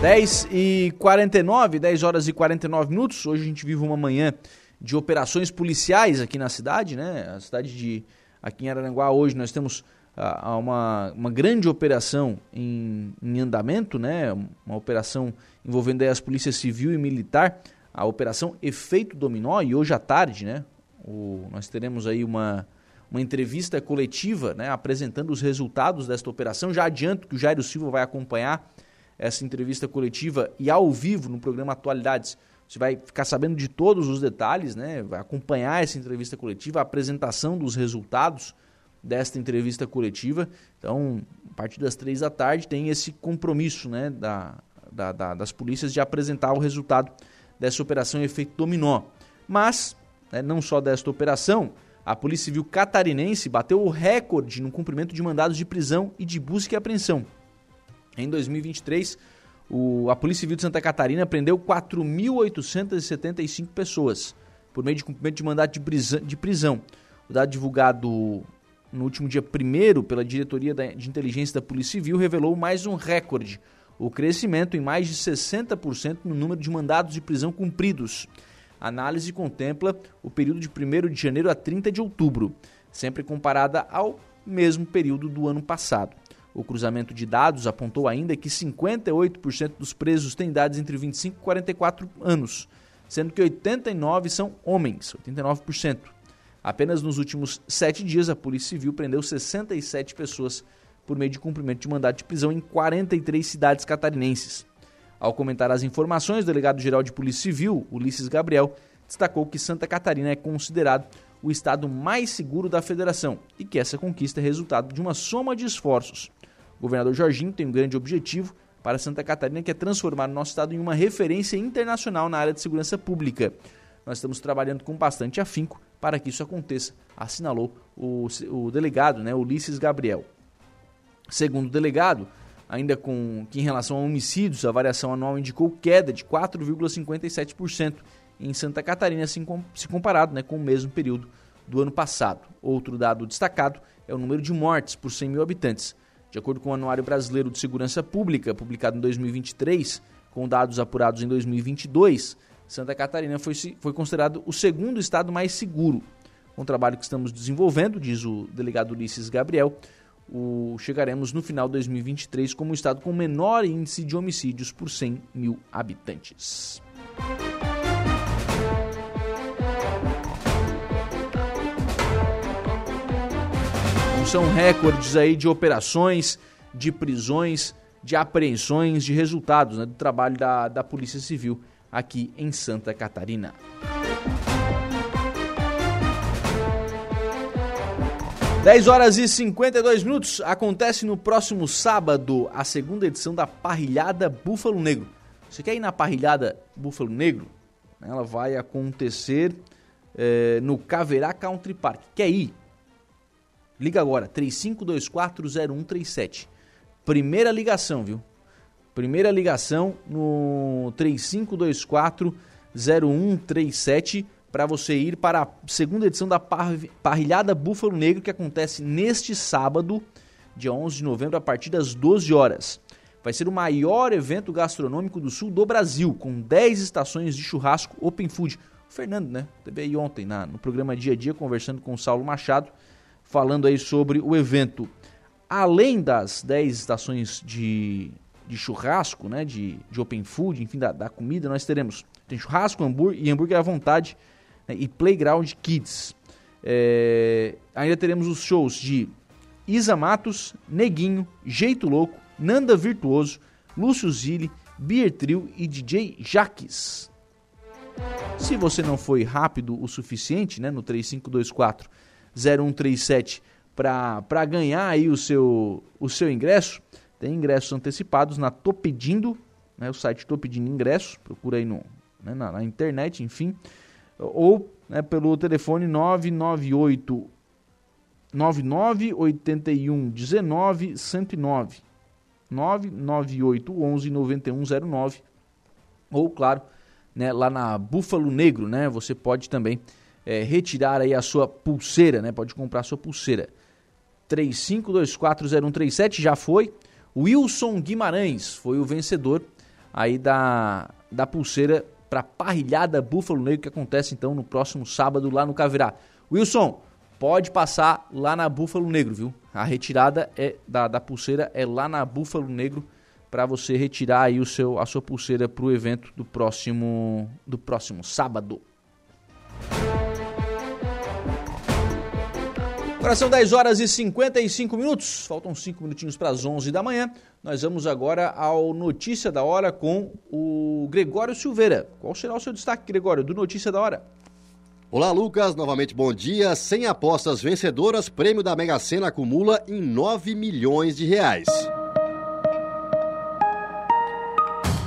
Dez e 49, 10 horas e 49 minutos. Hoje a gente vive uma manhã de operações policiais aqui na cidade, né? A cidade de aqui em Araranguá hoje nós temos uh, uma, uma grande operação em, em andamento, né? Uma operação envolvendo as polícias civil e militar, a operação Efeito Dominó e hoje à tarde, né? O, nós teremos aí uma uma entrevista coletiva, né, apresentando os resultados desta operação. Já adianto que o Jairo Silva vai acompanhar essa entrevista coletiva e ao vivo no programa Atualidades você vai ficar sabendo de todos os detalhes, né? Vai acompanhar essa entrevista coletiva, a apresentação dos resultados desta entrevista coletiva. Então, a partir das três da tarde tem esse compromisso, né, da, da, da, das polícias de apresentar o resultado dessa operação efeito dominó. Mas, né, não só desta operação, a Polícia Civil catarinense bateu o recorde no cumprimento de mandados de prisão e de busca e apreensão. Em 2023, o, a Polícia Civil de Santa Catarina prendeu 4.875 pessoas por meio de cumprimento de mandato de prisão, de prisão. O dado divulgado no último dia 1 pela Diretoria de Inteligência da Polícia Civil revelou mais um recorde: o crescimento em mais de 60% no número de mandados de prisão cumpridos. A análise contempla o período de 1 de janeiro a 30 de outubro, sempre comparada ao mesmo período do ano passado. O cruzamento de dados apontou ainda que 58% dos presos têm idades entre 25 e 44 anos, sendo que 89 são homens, 89%. Apenas nos últimos sete dias, a Polícia Civil prendeu 67 pessoas por meio de cumprimento de mandado de prisão em 43 cidades catarinenses. Ao comentar as informações, o delegado-geral de Polícia Civil, Ulisses Gabriel, destacou que Santa Catarina é considerado o estado mais seguro da federação e que essa conquista é resultado de uma soma de esforços o governador Jorginho tem um grande objetivo para Santa Catarina, que é transformar o nosso estado em uma referência internacional na área de segurança pública. Nós estamos trabalhando com bastante afinco para que isso aconteça, assinalou o, o delegado, né, Ulisses Gabriel. Segundo o delegado, ainda com que em relação a homicídios, a variação anual indicou queda de 4,57% em Santa Catarina, assim se comparado né, com o mesmo período do ano passado. Outro dado destacado é o número de mortes por 100 mil habitantes. De acordo com o Anuário Brasileiro de Segurança Pública, publicado em 2023, com dados apurados em 2022, Santa Catarina foi, foi considerado o segundo estado mais seguro. Com o trabalho que estamos desenvolvendo, diz o delegado Ulisses Gabriel, o, chegaremos no final de 2023 como o estado com menor índice de homicídios por 100 mil habitantes. São recordes aí de operações, de prisões, de apreensões, de resultados né, do trabalho da, da Polícia Civil aqui em Santa Catarina. 10 horas e 52 minutos. Acontece no próximo sábado a segunda edição da Parrilhada Búfalo Negro. Você quer ir na Parrilhada Búfalo Negro? Ela vai acontecer é, no Caverá Country Park. Quer ir? Liga agora, 35240137. Primeira ligação, viu? Primeira ligação no 35240137 para você ir para a segunda edição da Parrilhada Búfalo Negro, que acontece neste sábado, dia 11 de novembro, a partir das 12 horas. Vai ser o maior evento gastronômico do sul do Brasil, com 10 estações de churrasco Open Food. O Fernando, né? Teve aí ontem na, no programa Dia a Dia, conversando com o Saulo Machado, falando aí sobre o evento. Além das 10 estações de, de churrasco, né? De, de Open Food, enfim, da, da comida, nós teremos tem churrasco hambúrguer, e hambúrguer à vontade né, e Playground Kids. É, ainda teremos os shows de Isa Matos, Neguinho, Jeito Louco, Nanda Virtuoso, Lúcio Zilli, Beer Trio e DJ Jaques. Se você não foi rápido o suficiente, né, no 3524 0137 para ganhar aí o seu, o seu ingresso, tem ingressos antecipados na Topedindo, né, o site Topedindo Ingresso, procura aí no, né, na, na internet, enfim. Ou né, pelo telefone 998 99 81 19 109 998 11 9109 ou claro né, lá na Búfalo Negro né você pode também é, retirar aí a sua pulseira né pode comprar a sua pulseira 35240137 já foi Wilson Guimarães foi o vencedor aí da, da pulseira para parrilhada Búfalo Negro que acontece então no próximo sábado lá no Cavirá. Wilson, pode passar lá na Búfalo Negro, viu? A retirada é da, da pulseira é lá na Búfalo Negro para você retirar aí o seu, a sua pulseira para o evento do próximo, do próximo sábado. Agora são 10 horas e 55 minutos, faltam 5 minutinhos para as 11 da manhã. Nós vamos agora ao Notícia da Hora com o Gregório Silveira. Qual será o seu destaque, Gregório, do Notícia da Hora? Olá, Lucas. Novamente bom dia. Sem apostas vencedoras, prêmio da Mega Sena acumula em 9 milhões de reais.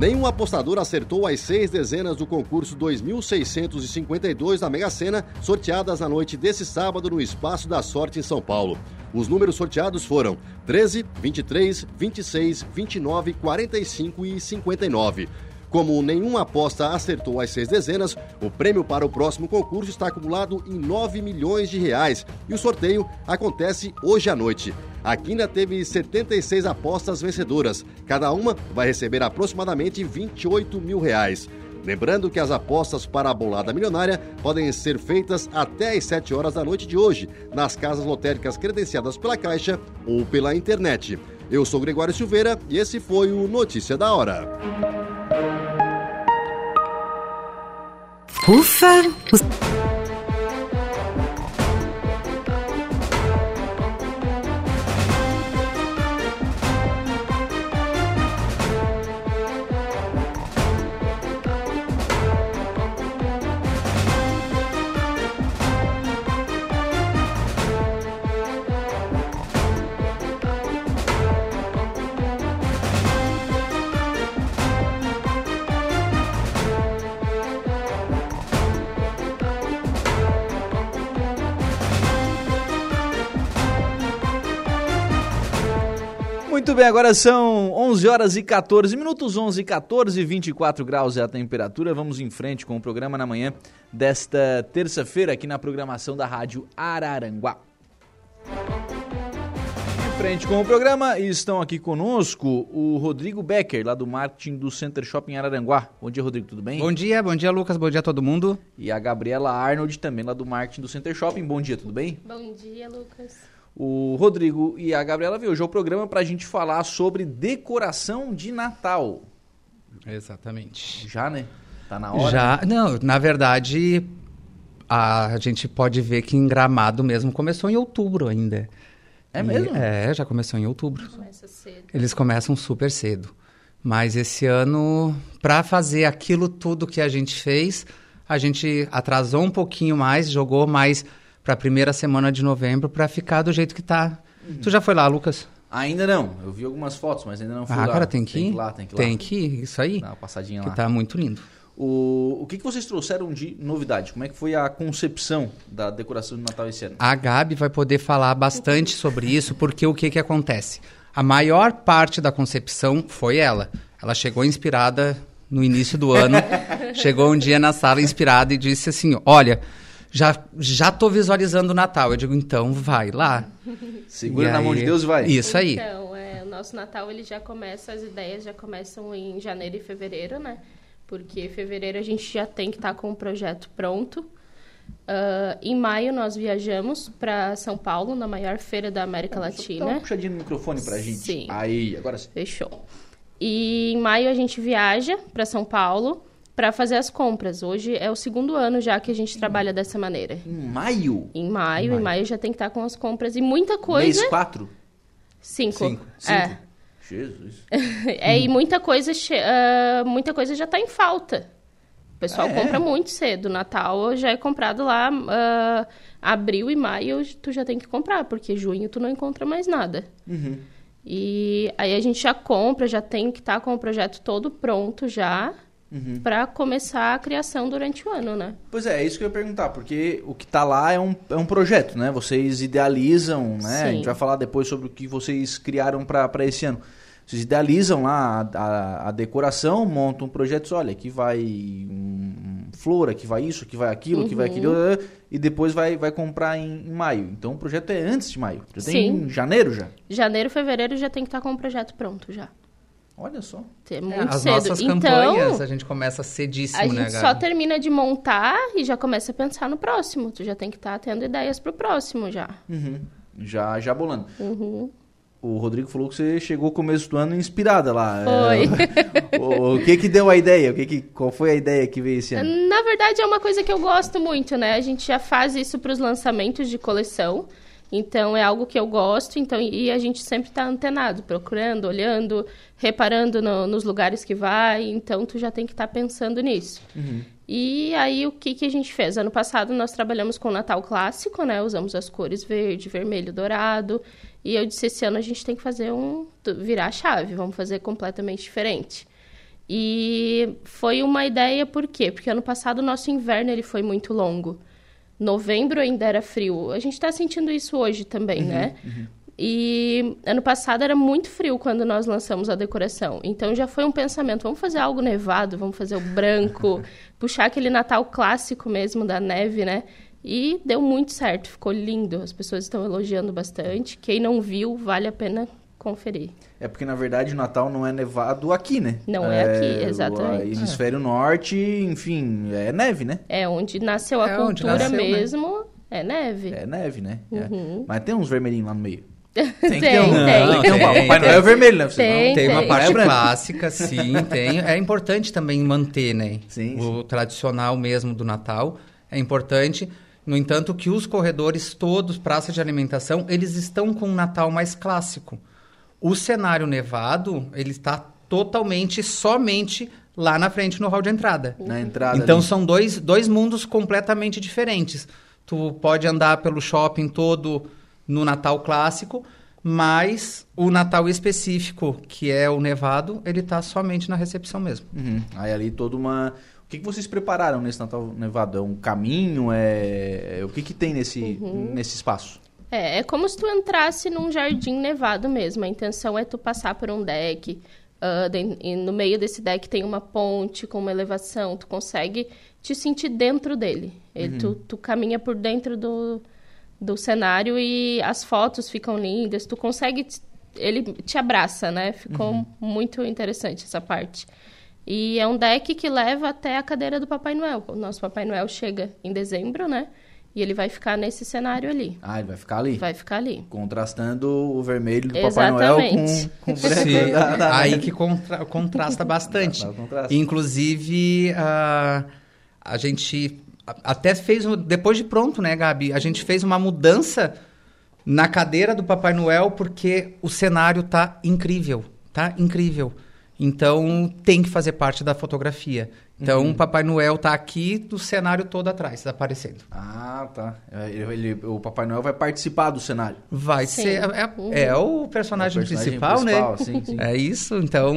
Nenhum apostador acertou as seis dezenas do concurso 2652 da Mega Sena, sorteadas na noite desse sábado no Espaço da Sorte em São Paulo. Os números sorteados foram 13, 23, 26, 29, 45 e 59. Como nenhuma aposta acertou as seis dezenas, o prêmio para o próximo concurso está acumulado em 9 milhões de reais e o sorteio acontece hoje à noite. A Quina teve 76 apostas vencedoras, cada uma vai receber aproximadamente 28 mil reais. Lembrando que as apostas para a bolada milionária podem ser feitas até às 7 horas da noite de hoje, nas casas lotéricas credenciadas pela Caixa ou pela internet. Eu sou Gregório Silveira e esse foi o Notícia da Hora. Ufa! Bem, agora são 11 horas e 14 minutos, 11 e 14, 24 graus é a temperatura. Vamos em frente com o programa na manhã desta terça-feira aqui na programação da Rádio Araranguá. Em frente com o programa estão aqui conosco o Rodrigo Becker, lá do marketing do Center Shopping Araranguá. Bom dia, Rodrigo, tudo bem? Bom dia, bom dia, Lucas, bom dia a todo mundo. E a Gabriela Arnold também, lá do marketing do Center Shopping. Bom dia, tudo bem? Bom dia, Lucas o Rodrigo e a Gabriela veio hoje ao programa para a gente falar sobre decoração de Natal. Exatamente. Já, né? Tá na hora? Já, não, na verdade, A gente pode ver que em Gramado mesmo começou em outubro ainda. É E- mesmo? é, já começou em outubro. Começa cedo. Eles começam super cedo. Mas esse ano, para fazer aquilo tudo que a gente fez, a gente atrasou um pouquinho mais, jogou mais para a primeira semana de novembro para ficar do jeito que tá. Tu já foi lá, Lucas? Ainda não. Eu vi algumas fotos, mas ainda não fui Ah, lá. agora tem que ir? Tem que ir lá, tem que ir lá. Tem que ir, isso aí. Dar uma passadinha Que lá. tá muito lindo. O, o que, que vocês trouxeram de novidade? Como é que foi a concepção da decoração de Natal esse ano? A Gabi vai poder falar bastante sobre isso, porque o que, que acontece? A maior parte da concepção foi ela. Ela chegou inspirada no início do ano, chegou um dia na sala inspirada e disse assim: Olha, já, já tô visualizando o Natal. Eu digo, então vai lá. Segura E na mão aí- de Deus e vai. Isso aí. Então, é, o nosso Natal ele já começa, as ideias já começam em janeiro e fevereiro, né? Porque em fevereiro a gente já tem que estar com o projeto pronto. Ah, em maio nós viajamos para São Paulo, na maior feira da América Dá uma Latina. puxadinha no microfone pra gente. Sim. Aí, agora sim. Fechou. E em maio a gente viaja para São Paulo para fazer as compras. Hoje é o segundo ano já que a gente trabalha dessa maneira. Em maio? Em maio, em maio já tem que estar com as compras e muita coisa. Mês 4? Cinco. Cinco. É. Jesus. É, e muita coisa, ah, muita coisa já está em falta. O pessoal Ah, é? compra muito cedo. Natal já é comprado lá, ah, abril e maio tu já tem que comprar, porque junho tu não encontra mais nada. Uhum. E aí a gente já compra, já tem que estar com o projeto todo pronto já, Uhum. para começar a criação durante o ano, né? Pois é, é isso que eu ia perguntar, porque o que tá lá é um, é um projeto, né? Vocês idealizam, né? A Sim. gente vai falar depois sobre o que vocês criaram para esse ano. Vocês idealizam lá a, a- a decoração, montam um projeto, olha, aqui vai um, flor, aqui vai isso, aqui vai aquilo, aqui vai Uhum. aquilo, eh, e depois vai, vai comprar em, em maio. Então o projeto é antes de maio, já tem Sim. em janeiro já. Janeiro, fevereiro já tem que estar com o projeto pronto já. Olha só. É muito É, As cedo. nossas então, campanhas, a gente começa cedíssimo, A né, gente Gabi? só termina de montar e já começa a pensar no próximo. Tu já tem que estar tendo ideias pro próximo já. Uhum. Já, já bolando. Uhum. O Rodrigo falou que você chegou começo do ano inspirada lá. Foi. É, o, o que que deu a ideia? O que que, qual foi a ideia que veio esse ano? Na verdade, é uma coisa que eu gosto muito, né? A gente já faz isso para os lançamentos de coleção. Então, é algo que eu gosto. Então, e a gente sempre está antenado, procurando, olhando, reparando no- nos lugares que vai. Então, tu já tem que estar pensando nisso. E aí, o que, que a gente fez? Ano passado, nós trabalhamos com o Natal clássico, né? Usamos as cores verde, vermelho, dourado. E eu disse, esse ano a gente tem que fazer um... Virar a chave, vamos fazer completamente diferente. E foi uma ideia, por quê? Porque ano passado o nosso inverno ele foi muito longo. Novembro ainda era frio. A gente está sentindo isso hoje também, né? E ano passado era muito frio quando nós lançamos a decoração. Então já foi um pensamento, vamos fazer algo nevado, vamos fazer o branco, puxar aquele Natal clássico mesmo da neve, né? E deu muito certo, ficou lindo. As pessoas estão elogiando bastante. Quem não viu, vale a pena conferir. É porque, na verdade, o Natal não é nevado aqui, né? Não é aqui, exatamente. O hemisfério norte, enfim, é neve, né? É onde nasceu a É cultura nasceu, né? mesmo, é neve. É neve, né? É. Uhum. Mas tem uns vermelhinhos lá no meio. Tem, que ter tem. um- Não, Tem um tem, Papai Noel tem. é vermelho, né? Tem, não- Tem uma tem. parte É clássica, sim, tem. É importante também manter, né? Sim, o tradicional mesmo do Natal é importante. No entanto, que os corredores todos, praças de alimentação, eles estão com um Natal mais clássico. O cenário nevado, ele está totalmente, somente lá na frente no hall de entrada. Na entrada. Então ali. são dois, dois mundos completamente diferentes. Tu pode andar pelo shopping todo no Natal clássico, mas o Natal específico, que é o nevado, ele tá somente na recepção mesmo. Uhum. Aí ali toda uma. O que, que vocês prepararam nesse Natal Nevado? É um caminho? É. é- O que, que tem nesse, Uhum. nesse espaço? É, é como se tu entrasse num jardim nevado mesmo. A intenção é tu passar por um deck. ah, den- e no meio desse deck tem uma ponte com uma elevação. Tu consegue te sentir dentro dele. Ele- tu, tu caminha por dentro do, do cenário e as fotos ficam lindas. Tu consegue... te- Ele te abraça, né? Ficou muito interessante essa parte. E é um deck que leva até a cadeira do Papai Noel. O nosso Papai Noel chega em dezembro, né? E ele vai ficar nesse cenário ali. Ah, ele vai ficar ali. Vai ficar ali. Contrastando o vermelho do Papai Noel Exatamente. com, com o branco Sim, da, da- aí que contra- contrasta bastante. Contraste. Inclusive, a, a gente até fez, um- depois de pronto, né, Gabi? A gente fez uma mudança na cadeira do Papai Noel porque o cenário tá incrível, tá incrível. Então tem que fazer parte da fotografia. Então Uhum. o Papai Noel tá aqui do cenário todo atrás, aparecendo. Ah, tá. É, Ele, ele- o Papai Noel vai participar do cenário. Vai Sim. ser. É, Uhum. é o personagem, É o personagem principal, principal, né? sim, sim. É isso. Então,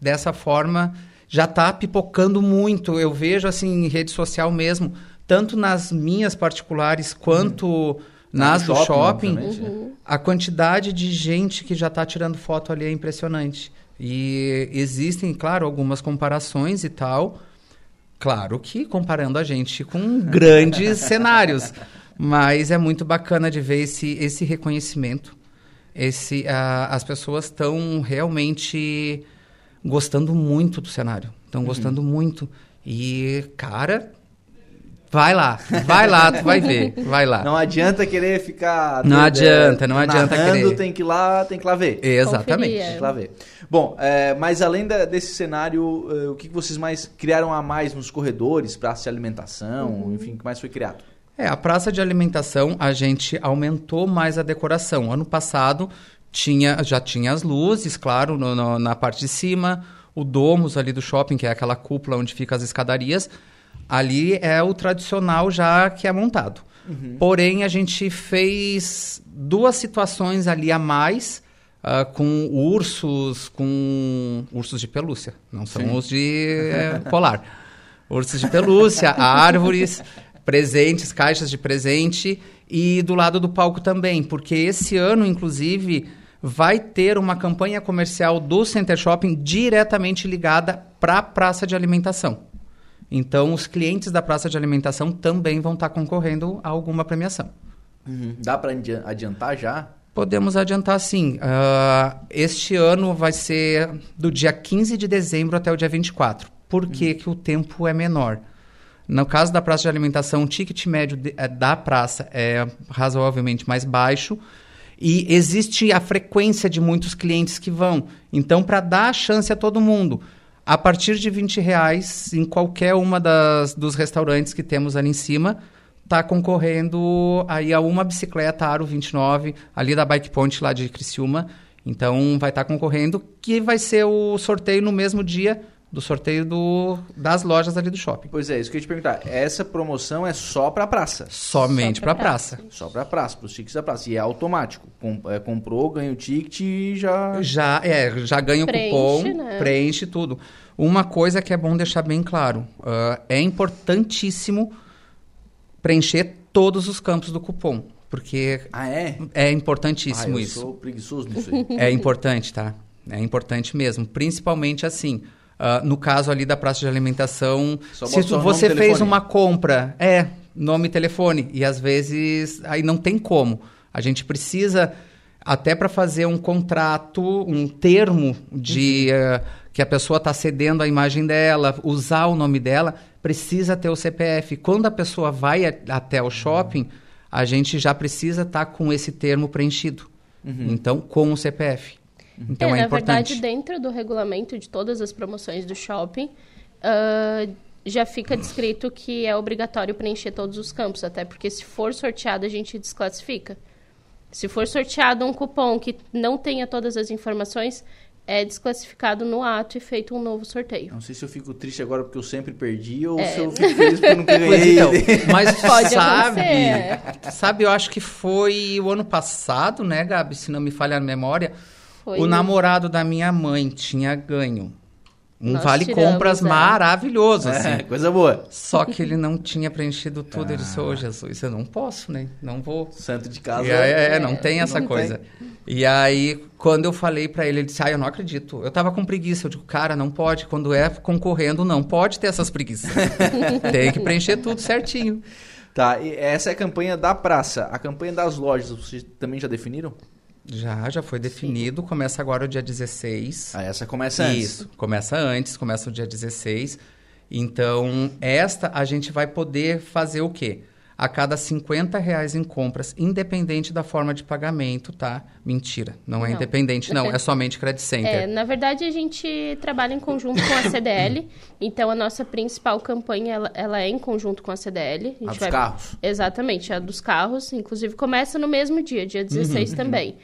dessa forma, já tá pipocando muito. Eu vejo assim em rede social mesmo, tanto nas minhas particulares quanto nas No do shopping, obviamente, né? a quantidade de gente que já está tirando foto ali é impressionante. E existem, claro, algumas comparações e tal. Claro que comparando a gente com grandes cenários. Mas é muito bacana de ver esse, esse reconhecimento. Esse, as pessoas estão realmente gostando muito do cenário. Estão Uhum. gostando muito. E, cara, vai lá. Vai lá, tu vai ver. Vai lá. Não adianta querer ficar. Não adianta, não adianta narrando, querer. Tem que ir lá, tem que lá ver. Exatamente. Conferir, Tem que ir lá ver. Bom, eh, mas além da- desse cenário, eh, o que vocês mais criaram a mais nos corredores, praça de alimentação, Uhum. enfim, o que mais foi criado? É, a praça de alimentação a gente aumentou mais a decoração. Ano passado tinha, já tinha as luzes, claro, no- no- na parte de cima, o domus ali do shopping, que é aquela cúpula onde ficam as escadarias. Ali é o tradicional já que é montado. Porém, a gente fez duas situações ali a mais ah, com ursos, com ursos de pelúcia, não são os de eh, polar. Ursos de pelúcia, árvores, presentes, caixas de presente e do lado do palco também, porque esse ano, inclusive, vai ter uma campanha comercial do Center Shopping diretamente ligada para a praça de alimentação. Então, os clientes da praça de alimentação também vão estar concorrendo a alguma premiação. Dá para adiantar já? Podemos adiantar sim. Ah, este ano vai ser do dia 15 de dezembro até o dia 24. Por que, que o tempo é menor? No caso da praça de alimentação, o ticket médio de- eh, da praça é razoavelmente mais baixo e existe a frequência de muitos clientes que vão. Então, para dar a chance a todo mundo, a partir de 20 reais em qualquer uma das, dos restaurantes que temos ali em cima, está concorrendo aí a uma bicicleta Aro 29, ali da Bike Point lá de Criciúma. Então, vai estar concorrendo, que vai ser o sorteio no mesmo dia do sorteio do, das lojas ali do shopping. Pois é, isso que eu ia te perguntar. Essa promoção é só para praça? Somente Só pra para praça. Só para praça, para os tickets da praça. E é automático. Com- é, comprou, ganha o ticket e já... Já, é, já ganha o Preenche, cupom, né? preenche tudo. Uma coisa que é bom deixar bem claro, ah, é importantíssimo preencher todos os campos do cupom, porque Ah, é? é Ah, importantíssimo eu isso. sou preguiçoso nisso aí. É importante, tá? É importante mesmo. Principalmente assim. ah, no caso ali da praça de alimentação, Só se tu- você fez telefone. uma compra, é, nome e telefone, e às vezes aí não tem como. A gente precisa, até para fazer um contrato, um termo de Uhum. ah, que a pessoa está cedendo a imagem dela, usar o nome dela, precisa ter o CPF. Quando a pessoa vai a- até o shopping, a gente já precisa estar com esse termo preenchido. Então, com o CPF. Então é, na importante. verdade, dentro do regulamento de todas as promoções do shopping, ah, já fica descrito que é obrigatório preencher todos os campos, até porque se for sorteado, a gente desclassifica. Se for sorteado um cupom que não tenha todas as informações, é desclassificado no ato e feito um novo sorteio. Não sei se eu fico triste agora porque eu sempre perdi ou É. se eu fico feliz porque eu nunca Pois ganhei. então, mas Pode sabe, acontecer. sabe, eu acho que foi o ano passado, né, Gabi, se não me falha a memória, Foi o namorado da minha mãe tinha ganho um Nós vale compras é. maravilhoso, assim. É, coisa boa. Só que ele não tinha preenchido tudo. Ele disse, ô Jesus, eu não posso, né? Não vou. Santo de casa. E aí, é, não tem essa não coisa. E aí, quando eu falei pra ele, ele disse, ah, eu não acredito. Eu tava com preguiça. Eu digo, cara, não pode. Quando é concorrendo, não pode ter essas preguiças. tem que preencher tudo certinho. Tá, e essa é a campanha da praça. A campanha das lojas, vocês também já definiram? Já, já foi definido. Começa agora o dia 16. Ah, essa começa antes. Isso, começa antes, começa o dia 16. Então, esta a gente vai poder fazer o quê? A cada 50 reais em compras, independente da forma de pagamento, tá? Mentira, não é Não. independente, não, é somente Credit Center. É, na verdade, a gente trabalha em conjunto com a CDL. então, a nossa principal campanha ela, ela é em conjunto com a CDL. A, A dos carros. Exatamente, a dos carros. Inclusive, começa no mesmo dia, dia 16 também.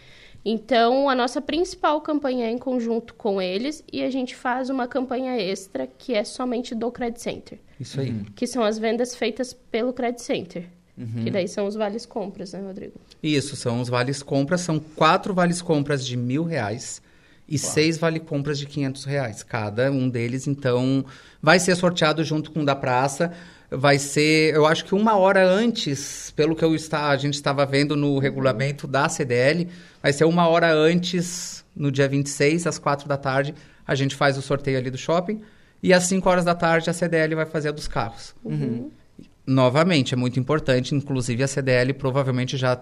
Então, a nossa principal campanha é em conjunto com eles e a gente faz uma campanha extra que é somente do Credit Center, Isso aí. que são as vendas feitas pelo Credit Center. Uhum. Que daí são os vales compras, né, Rodrigo? Isso, são os vales compras, são quatro vales compras de mil reais e seis vale compras de 500 reais. Cada um deles, então, vai ser sorteado junto com o da praça. Vai ser, eu acho que uma hora antes, pelo que eu está, a gente estava vendo no regulamento da CDL, vai ser uma hora antes, no dia 26, às quatro da tarde, a gente faz o sorteio ali do shopping. E às 5 horas da tarde a CDL vai fazer a dos carros. Novamente, é muito importante, inclusive a CDL provavelmente já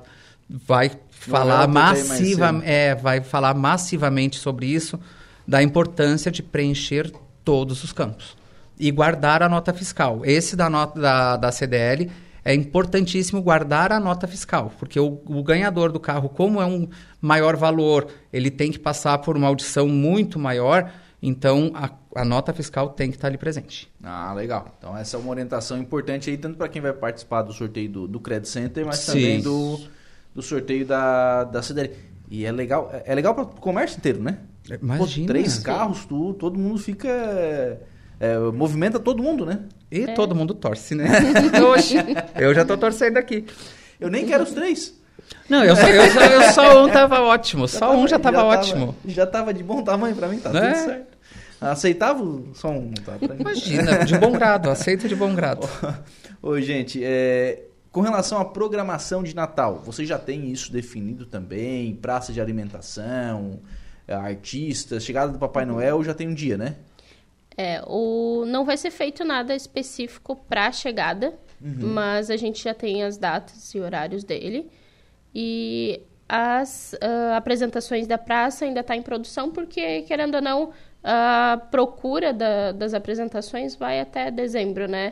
vai falar massiva, é, vai falar massivamente sobre isso, da importância de preencher todos os campos e guardar a nota fiscal. Esse da nota da, da CDL é importantíssimo guardar a nota fiscal, porque o, o ganhador do carro, como é um maior valor, ele tem que passar por uma audição muito maior, então a, a nota fiscal tem que estar ali presente. Ah, legal. Então essa é uma orientação importante aí, tanto para quem vai participar do sorteio do, do Credit Center, mas Sim. também do, do sorteio da, da CDL. E é legal, é legal para o comércio inteiro, né? Imagina. Pô, três carros, tu, todo mundo fica. É, movimenta todo mundo, né? E todo mundo torce, né? Oxe, eu já tô torcendo aqui. Eu nem quero os três. Não, eu só, eu só, eu só um tava ótimo, só tava- um já tava ótimo. Já tava de bom tamanho pra mim, tá É. tudo certo. Aceitável só um, tá? Pra mim. Imagina, de bom grado, aceito de bom grado. Ô, gente, é, com relação à programação de Natal, vocês já têm isso definido também? Praça de alimentação, é, artistas, chegada do Papai Noel, já tem um dia, né? É, o, não vai ser feito nada específico para a chegada, mas a gente já tem as datas e horários dele. E as ah, apresentações da praça ainda está em produção, porque, querendo ou não, a procura da- das apresentações vai até dezembro, né?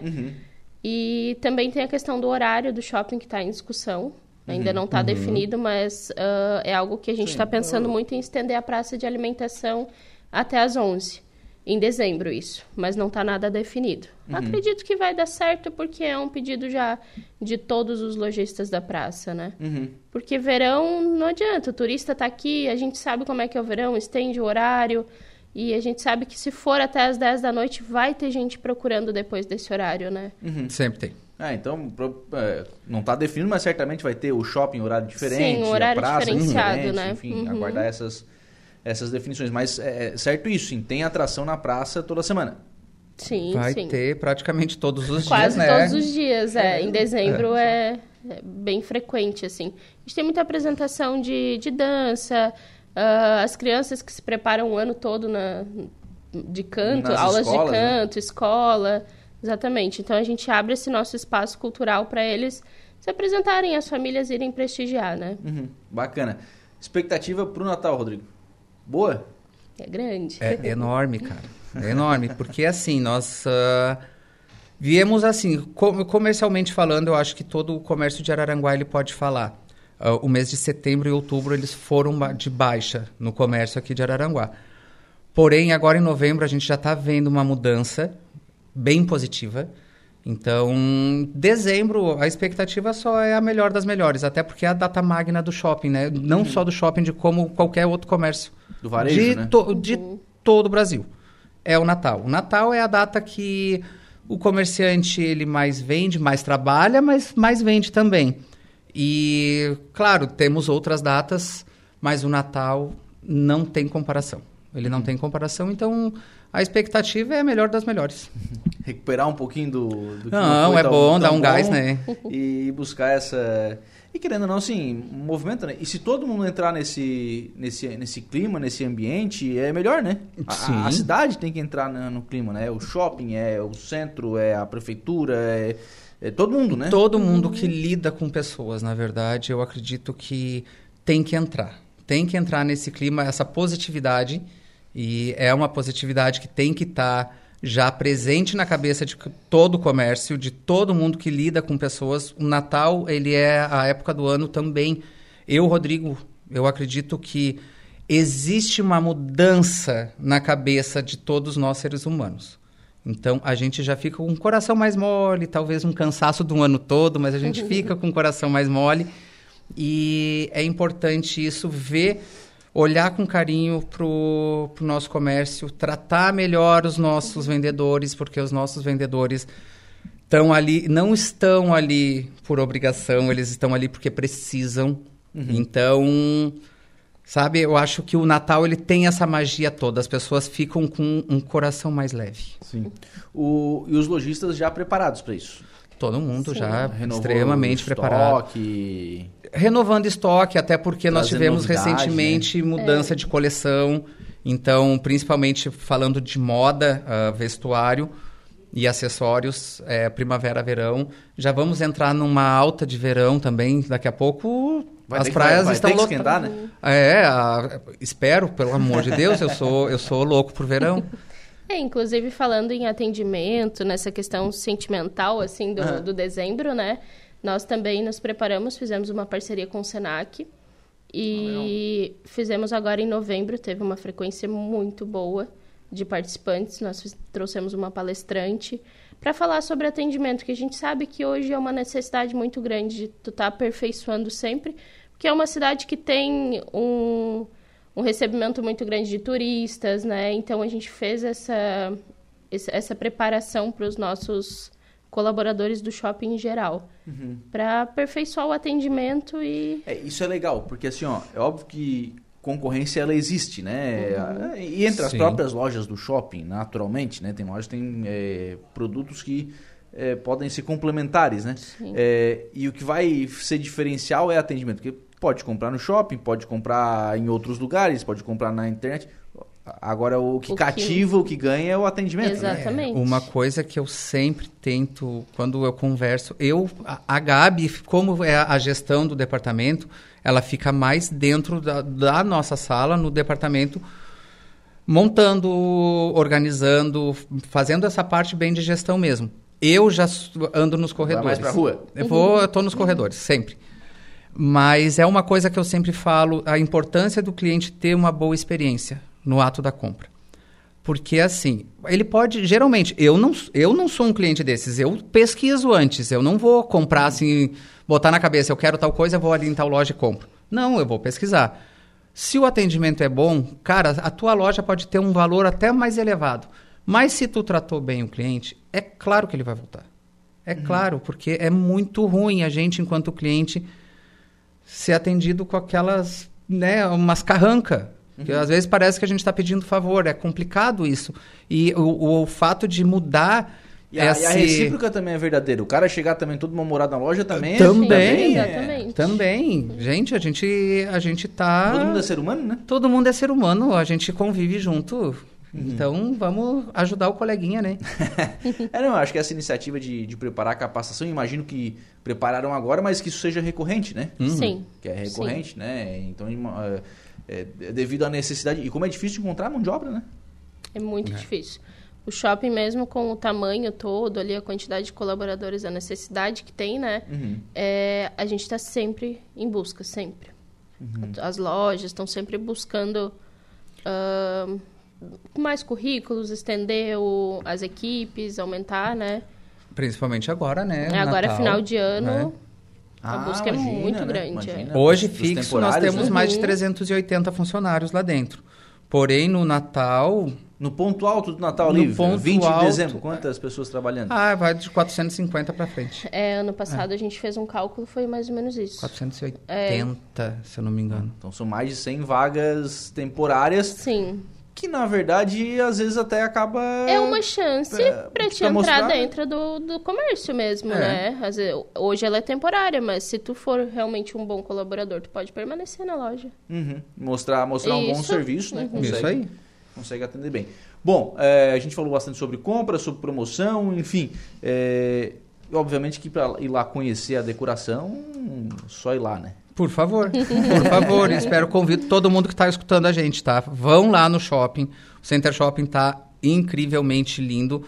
E também tem a questão do horário do shopping que está em discussão. Ainda não está definido, mas ah, é algo que a gente está pensando muito em estender a praça de alimentação até às 11. Em dezembro, isso. Mas não está nada definido. Acredito que vai dar certo, porque é um pedido já de todos os lojistas da praça, né? Porque verão não adianta. O turista está aqui, a gente sabe como é que é o verão, estende o horário. E a gente sabe que se for até às 10 da noite, vai ter gente procurando depois desse horário, né? Sempre tem. Ah, então é, não está definido, mas certamente vai ter o shopping horário diferente, Sim, um horário a praça diferenciado, diferente, né? Enfim, Uhum. aguardar essas, essas definições. Mas é é certo isso, sim, tem atração na praça toda semana. Sim, Vai sim. ter praticamente todos os Quase dias, né? todos os dias, é. Em dezembro é, é bem frequente, assim. A gente tem muita apresentação de, de dança, ah, as crianças que se preparam o ano todo na, de canto, Nas aulas escolas, de né? canto, escola. Exatamente. Então a gente abre esse nosso espaço cultural para eles se apresentarem, as famílias irem prestigiar, né? Uhum, bacana. Expectativa pro Natal, Rodrigo? Boa? É grande. É enorme, cara. É enorme. Porque assim, nós ah, viemos assim, co- comercialmente falando, eu acho que todo o comércio de Araranguá ele pode falar. Ah, o mês de setembro e outubro eles foram de baixa no comércio aqui de Araranguá. Porém, agora em novembro a gente já está vendo uma mudança bem positiva. Então, dezembro, a expectativa só é a melhor das melhores, até porque é a data magna do shopping, né? Não só do shopping, de como qualquer outro comércio. Do varejo, de, né? to- de todo o Brasil. É o Natal. O Natal é a data que o comerciante ele mais vende, mais trabalha, mas mais vende também. E, claro, temos outras datas, mas o Natal não tem comparação. Ele não tem comparação, então a expectativa é a melhor das melhores. Recuperar um pouquinho do, do que Não, foi é bom, dá um gás, né? E buscar essa... E querendo ou não, assim, movimento, né? E se todo mundo entrar nesse, nesse, nesse clima, nesse ambiente, é melhor, né? A, a cidade tem que entrar no, no clima, né? O shopping, é o centro, é a prefeitura, é, é todo mundo, né? Todo mundo que lida com pessoas, na verdade, eu acredito que tem que entrar. Tem que entrar nesse clima, essa positividade. E é uma positividade que tem que estar já presente na cabeça de todo o comércio, de todo mundo que lida com pessoas. O Natal, ele é a época do ano também. Eu, Rodrigo, eu acredito que existe uma mudança na cabeça de todos nós seres humanos. Então a gente já fica com o coração mais mole, talvez um cansaço do ano todo, mas a gente fica com o coração mais mole. E é importante isso ver, olhar com carinho para o nosso comércio, tratar melhor os nossos vendedores, porque os nossos vendedores estão ali, não estão ali por obrigação, eles estão ali porque precisam. Uhum. Então Sabe, eu acho que o Natal ele tem essa magia toda. As pessoas ficam com um coração mais leve. Sim. O, e os lojistas já preparados para isso? Todo mundo Sim. já Renovou extremamente estoque. Renovando estoque, até porque nós tivemos novidade, recentemente né? mudança é. de coleção. Então, principalmente falando de moda, uh, vestuário e acessórios, é, primavera, verão. Já vamos entrar numa alta de verão também. Daqui a pouco Vai As praias vai, vai estão lotadas. Né? É, a, espero, pelo amor de Deus, eu sou, eu sou louco por verão. É, inclusive falando em atendimento, nessa questão sentimental, assim, do, uhum. do dezembro, né? Nós também nos preparamos, fizemos uma parceria com o Senac e ah, fizemos agora em novembro, teve uma frequência muito boa de participantes. Nós trouxemos uma palestrante para falar sobre atendimento, que a gente sabe que hoje é uma necessidade muito grande de tu estar tá aperfeiçoando sempre, porque é uma cidade que tem um, um recebimento muito grande de turistas, né? Então a gente fez essa, essa preparação para os nossos colaboradores do shopping em geral, uhum. para aperfeiçoar o atendimento e... É, isso é legal, porque assim, ó, é óbvio que concorrência ela existe, né? Uhum. E entre as Sim. próprias lojas do shopping, naturalmente, né? Tem lojas que têm é, produtos que é, podem ser complementares, né? É, e o que vai ser diferencial é atendimento, porque Pode comprar no shopping, pode comprar em outros lugares, pode comprar na internet. Agora, o que o cativa, que... o que ganha é o atendimento. Né? Exatamente. É, uma coisa que eu sempre tento, quando eu converso, eu, a, a Gabi, como é a gestão do departamento, ela fica mais dentro da, da nossa sala, no departamento, montando, organizando, fazendo essa parte bem de gestão mesmo. Eu já ando nos corredores. Vai mais pra rua? Eu vou, eu tô nos corredores, sempre. Mas é uma coisa que eu sempre falo, a importância do cliente ter uma boa experiência no ato da compra. Porque assim, ele pode, geralmente, eu não, eu não sou um cliente desses, eu pesquiso antes, eu não vou comprar assim, botar na cabeça, eu quero tal coisa, eu vou ali em tal loja e compro. Não, eu vou pesquisar. Se o atendimento é bom, cara, a tua loja pode ter um valor até mais elevado. Mas se tu tratou bem o cliente, é claro que ele vai voltar. É uhum. claro, porque é muito ruim a gente, enquanto cliente, ser atendido com aquelas, né, umas carranca. Uhum. Que às vezes parece que a gente está pedindo favor, é complicado isso. E o, o fato de mudar. E a, esse... e a, recíproca também é verdadeira. O cara chegar também todo mal-humorado na loja também Também, é... também. Gente, a gente, a gente tá... Todo mundo é ser humano, né? Todo mundo é ser humano, a gente convive junto. Uhum. Então, vamos ajudar o coleguinha, né? é, não, acho que essa iniciativa de, de preparar a capacitação, imagino que prepararam agora, mas que isso seja recorrente, né? Uhum. Sim. Que é recorrente, Sim. né? Então, é, é, devido à necessidade. E como é difícil encontrar mão de obra, né? É muito é. difícil. O shopping, mesmo com o tamanho todo, ali, a quantidade de colaboradores, a necessidade que tem, né? Uhum. É, a gente está sempre em busca, sempre. Uhum. As lojas estão sempre buscando. Uh, mais currículos, estender o, as equipes, aumentar, né? Principalmente agora, né? É, agora, Natal, final de ano, né? A ah, busca é imagina, é muito né? grande. É. Hoje, fixo, nós temos né? mais de 380 uhum. funcionários lá dentro. Porém, no Natal... No ponto alto do Natal ali, ponto 20 alto, de dezembro, quantas pessoas trabalhando? Ah, vai de 450 para frente. É, ano passado é. a gente fez um cálculo, foi mais ou menos isso. 480, é. se eu não me engano. Então são mais de 100 vagas temporárias. Sim que na verdade às vezes até acaba é uma chance é, para te entrar mostrar, né? dentro do, do comércio mesmo é. né vezes, hoje ela é temporária mas se tu for realmente um bom colaborador tu pode permanecer na loja uhum. mostrar mostrar Isso. um bom serviço né uhum. consegue, Isso aí consegue atender bem bom é, a gente falou bastante sobre compra sobre promoção enfim é, obviamente que para ir lá conhecer a decoração só ir lá né por favor, por favor. Espero convido todo mundo que está escutando a gente, tá? Vão lá no shopping. O Center Shopping está incrivelmente lindo.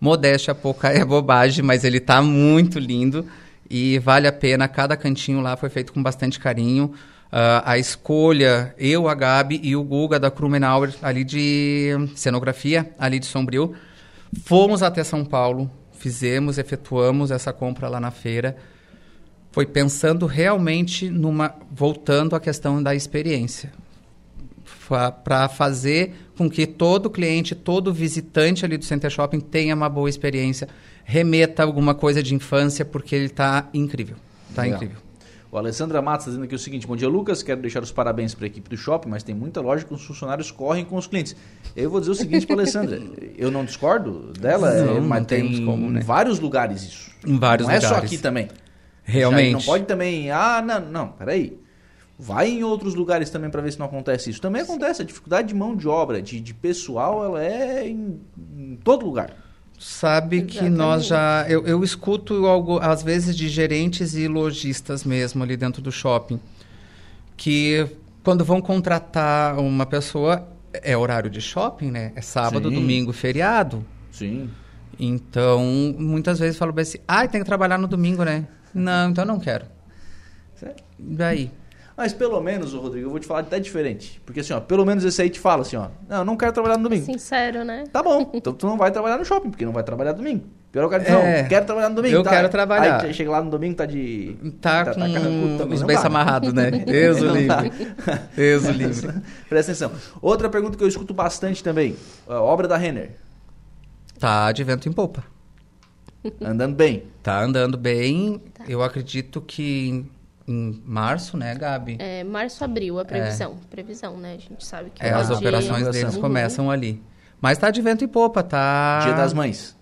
Modéstia pouca é bobagem, mas ele tá muito lindo e vale a pena. Cada cantinho lá foi feito com bastante carinho. Uh, a escolha, eu, a Gabi e o Guga da Krumenauer, ali de cenografia, ali de Sombrio, fomos até São Paulo, fizemos, efetuamos essa compra lá na feira. Foi pensando realmente numa. voltando à questão da experiência. Para fazer com que todo cliente, todo visitante ali do Center Shopping tenha uma boa experiência, remeta alguma coisa de infância, porque ele está incrível. Está incrível. O Alessandra Matos está dizendo aqui o seguinte: Bom dia, Lucas. Quero deixar os parabéns para a equipe do shopping, mas tem muita loja que os funcionários correm com os clientes. Eu vou dizer o seguinte para a Alessandra: eu não discordo dela, não, é, mas não tem como, né? em vários lugares isso. Em vários não lugares. Não é só aqui também. Realmente. Não pode também. Ah, não, não, peraí. Vai em outros lugares também para ver se não acontece isso. Também acontece. A dificuldade de mão de obra, de, de pessoal, ela é em, em todo lugar sabe que nós já. Eu, eu escuto algo, às vezes, de gerentes e lojistas mesmo ali dentro do shopping, que quando vão contratar uma pessoa, é horário de shopping, né? É sábado, Sim. domingo, feriado. Sim. Então, muitas vezes falo assim, ah, tem que trabalhar no domingo, né? Não, então não quero. Certo. Daí. Mas pelo menos, Rodrigo, eu vou te falar até diferente. Porque assim, ó, pelo menos esse aí te fala assim, ó, não, eu não quero trabalhar no domingo. Sincero, né? Tá bom, então tu não vai trabalhar no shopping, porque não vai trabalhar domingo. Pior o cara diz, é, não, quero trabalhar no domingo. Eu tá? quero trabalhar. Aí chega lá no domingo, tá de... Tá, tá com tá, os bens amarrados, né? Deus o livre. Deus o livre. Presta atenção. Outra pergunta que eu escuto bastante também. obra da Renner. Tá de vento em popa. Andando bem. Tá andando bem. Tá. Eu acredito que em março, né, Gabi? É, março, abril, a previsão. É. Previsão, né? A gente sabe que... É, as operações deles uhum. começam ali. Mas tá de vento e popa, tá... Dia das Mães.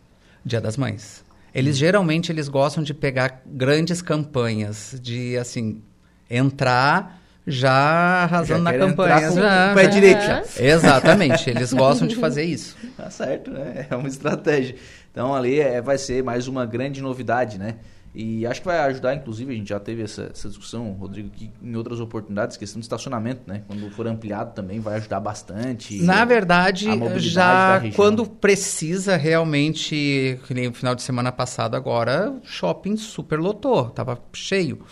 Dia das Mães. Eles, geralmente, eles gostam de pegar grandes campanhas, de, assim, entrar já arrasando já na campanha. Com já, o pé direito já. Exatamente, eles gostam de fazer isso. Tá certo, né? É uma estratégia. Então ali é, vai ser mais uma grande novidade, né? E acho que vai ajudar, inclusive, a gente já teve essa, essa discussão, Rodrigo, que em outras oportunidades, questão de estacionamento, né? Quando for ampliado também vai ajudar bastante. Na verdade, já quando precisa realmente, que nem o final de semana passado agora, shopping super lotou, tava cheio.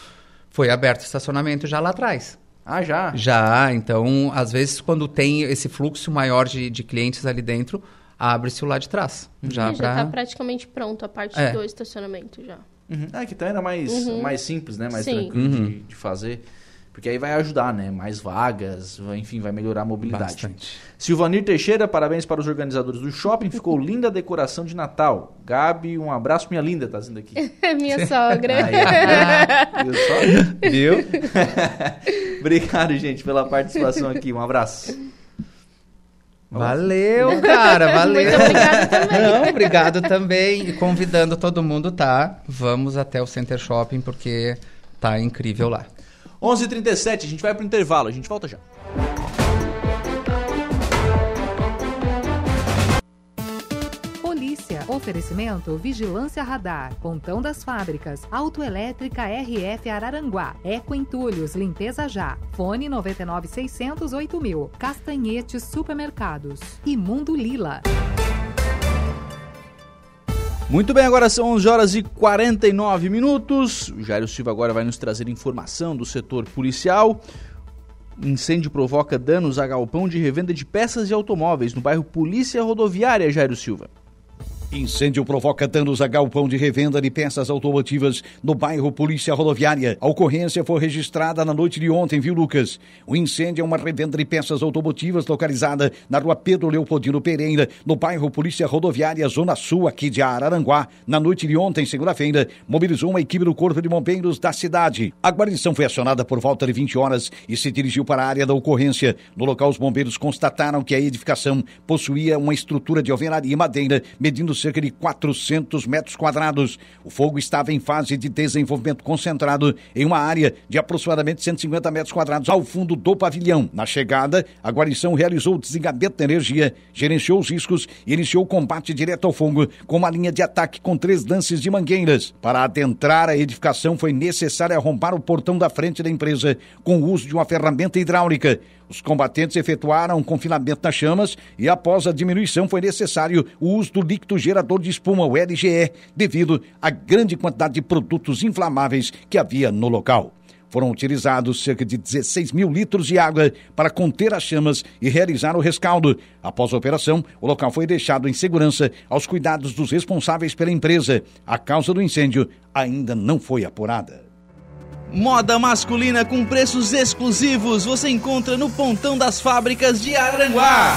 Foi aberto estacionamento já lá atrás. Ah, já? Já, então, às vezes, quando tem esse fluxo maior de, de clientes ali dentro, abre-se o lado de trás. Já está pra... praticamente pronto a parte é. do estacionamento já. Uhum. Ah, que então era mais, uhum. mais simples, né? Mais Sim. tranquilo uhum. de, de, fazer. Porque aí vai ajudar, né? Mais vagas, enfim, vai melhorar a mobilidade. Bastante. Silvanir Teixeira, parabéns para os organizadores do shopping. Ficou linda a decoração de Natal. Gabi, um abraço, minha linda, tá dizendo aqui. minha sogra. Aí, viu só? Viu? Obrigado, gente, pela participação aqui. Um abraço. Valeu, cara, valeu. Muito obrigado também. Não, obrigado também. E convidando todo mundo, tá? Vamos até o Center Shopping porque tá incrível lá. 11h37, a gente vai pro intervalo, a gente volta já. Oferecimento Vigilância Radar, Pontão das Fábricas, Autoelétrica RF Araranguá, Eco Entulhos, Limpeza Já, Fone 99608 mil, Castanhetes Supermercados e Mundo Lila. Muito bem, agora são 11 horas e 49 minutos. O Jairo Silva agora vai nos trazer informação do setor policial. Incêndio provoca danos a galpão de revenda de peças de automóveis no bairro Polícia Rodoviária, Jairo Silva. Incêndio provoca danos a galpão de revenda de peças automotivas no bairro Polícia Rodoviária. A ocorrência foi registrada na noite de ontem, viu, Lucas? O incêndio é uma revenda de peças automotivas localizada na rua Pedro Leopoldino Pereira, no bairro Polícia Rodoviária, Zona Sul, aqui de Araranguá. Na noite de ontem, segunda-feira, mobilizou uma equipe do Corpo de Bombeiros da cidade. A guarnição foi acionada por volta de 20 horas e se dirigiu para a área da ocorrência. No local, os bombeiros constataram que a edificação possuía uma estrutura de alvenaria e madeira, medindo cerca de 400 metros quadrados. O fogo estava em fase de desenvolvimento concentrado em uma área de aproximadamente 150 metros quadrados ao fundo do pavilhão. Na chegada, a guarnição realizou o desligamento da energia, gerenciou os riscos e iniciou o combate direto ao fogo com uma linha de ataque com três lances de mangueiras. Para adentrar a edificação foi necessário arrombar o portão da frente da empresa com o uso de uma ferramenta hidráulica. Os combatentes efetuaram um confinamento das chamas e, após a diminuição, foi necessário o uso do líquido gerador de espuma, o LGE, devido à grande quantidade de produtos inflamáveis que havia no local. Foram utilizados cerca de 16 mil litros de água para conter as chamas e realizar o rescaldo. Após a operação, o local foi deixado em segurança aos cuidados dos responsáveis pela empresa. A causa do incêndio ainda não foi apurada. Moda masculina com preços exclusivos você encontra no Pontão das Fábricas de Aranguá.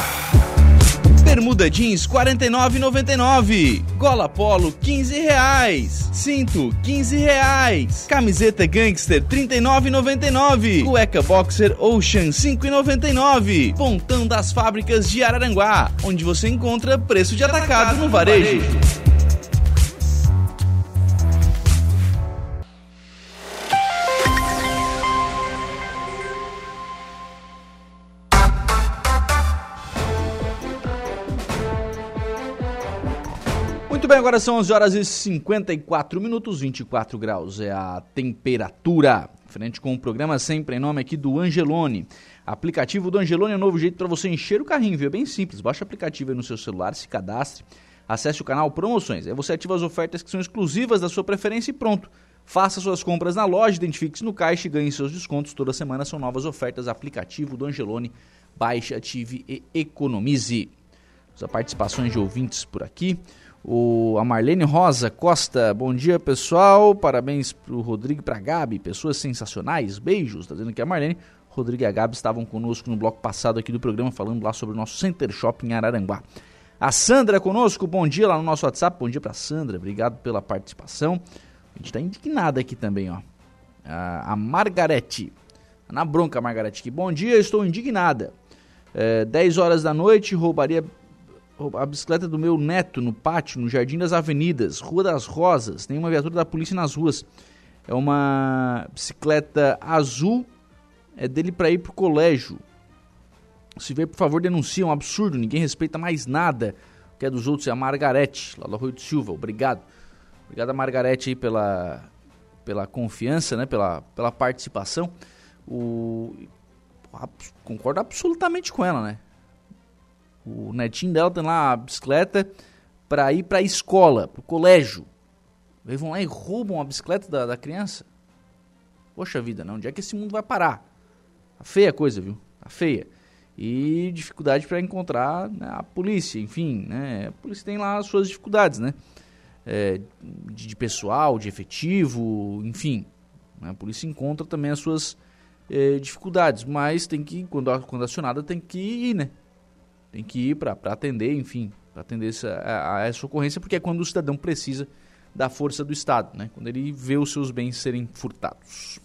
Bermuda jeans 49,99. Gola polo 15 reais. Cinto 15 reais. Camiseta gangster 39,99. Cueca boxer Ocean 5,99. Pontão das Fábricas de Araranguá, onde você encontra preço de atacado no varejo. Bem, agora são 11 horas e 54 minutos, 24 graus é a temperatura. Frente com o programa sempre em nome aqui do Angelone. Aplicativo do Angelone é um novo jeito para você encher o carrinho, viu? É bem simples. Baixa o aplicativo aí no seu celular, se cadastre, acesse o canal Promoções. Aí você ativa as ofertas que são exclusivas da sua preferência e pronto. Faça suas compras na loja, identifique-se no caixa e ganhe seus descontos. Toda semana são novas ofertas. Aplicativo do Angelone. Baixe, ative e economize. As participações de ouvintes por aqui. O, a Marlene Rosa Costa, bom dia pessoal, parabéns pro Rodrigo e pra Gabi, pessoas sensacionais, beijos, tá dizendo que a Marlene, Rodrigo e a Gabi estavam conosco no bloco passado aqui do programa, falando lá sobre o nosso Center Shopping em Araranguá. A Sandra conosco, bom dia lá no nosso WhatsApp, bom dia pra Sandra, obrigado pela participação. A gente tá indignada aqui também, ó. A, a Margarete, na bronca Margarete, que bom dia, estou indignada. É, 10 horas da noite, roubaria a bicicleta do meu neto no pátio, no Jardim das Avenidas, Rua das Rosas. Tem uma viatura da polícia nas ruas. É uma bicicleta azul, é dele para ir pro colégio. Se vê, por favor, denuncie, é um absurdo, ninguém respeita mais nada. O que é dos outros é a Margarete, lá do Arroio de Silva. Obrigado. Obrigado a Margarete aí pela, pela confiança, né? pela, pela participação. O, concordo absolutamente com ela, né? O netinho dela tem lá a bicicleta para ir para a escola, para o colégio. Eles vão lá e roubam a bicicleta da, da criança. Poxa vida, não. Onde é que esse mundo vai parar? Tá feia a coisa, viu? Tá feia. E dificuldade para encontrar né, a polícia, enfim, né? A polícia tem lá as suas dificuldades, né? É, de, de, pessoal, de efetivo, enfim. Né? A polícia encontra também as suas é, dificuldades, mas tem que, quando, quando acionada, tem que ir, né? Tem que ir para atender, enfim, para atender essa, a, a, essa ocorrência, porque é quando o cidadão precisa da força do Estado, né? quando ele vê os seus bens serem furtados.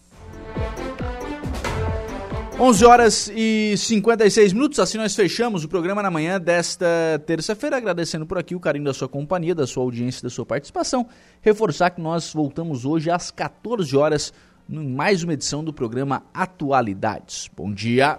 11 horas e 56 minutos, assim nós fechamos o programa na manhã desta terça-feira, agradecendo por aqui o carinho da sua companhia, da sua audiência, da sua participação. Reforçar que nós voltamos hoje às 14 horas em mais uma edição do programa Atualidades. Bom dia!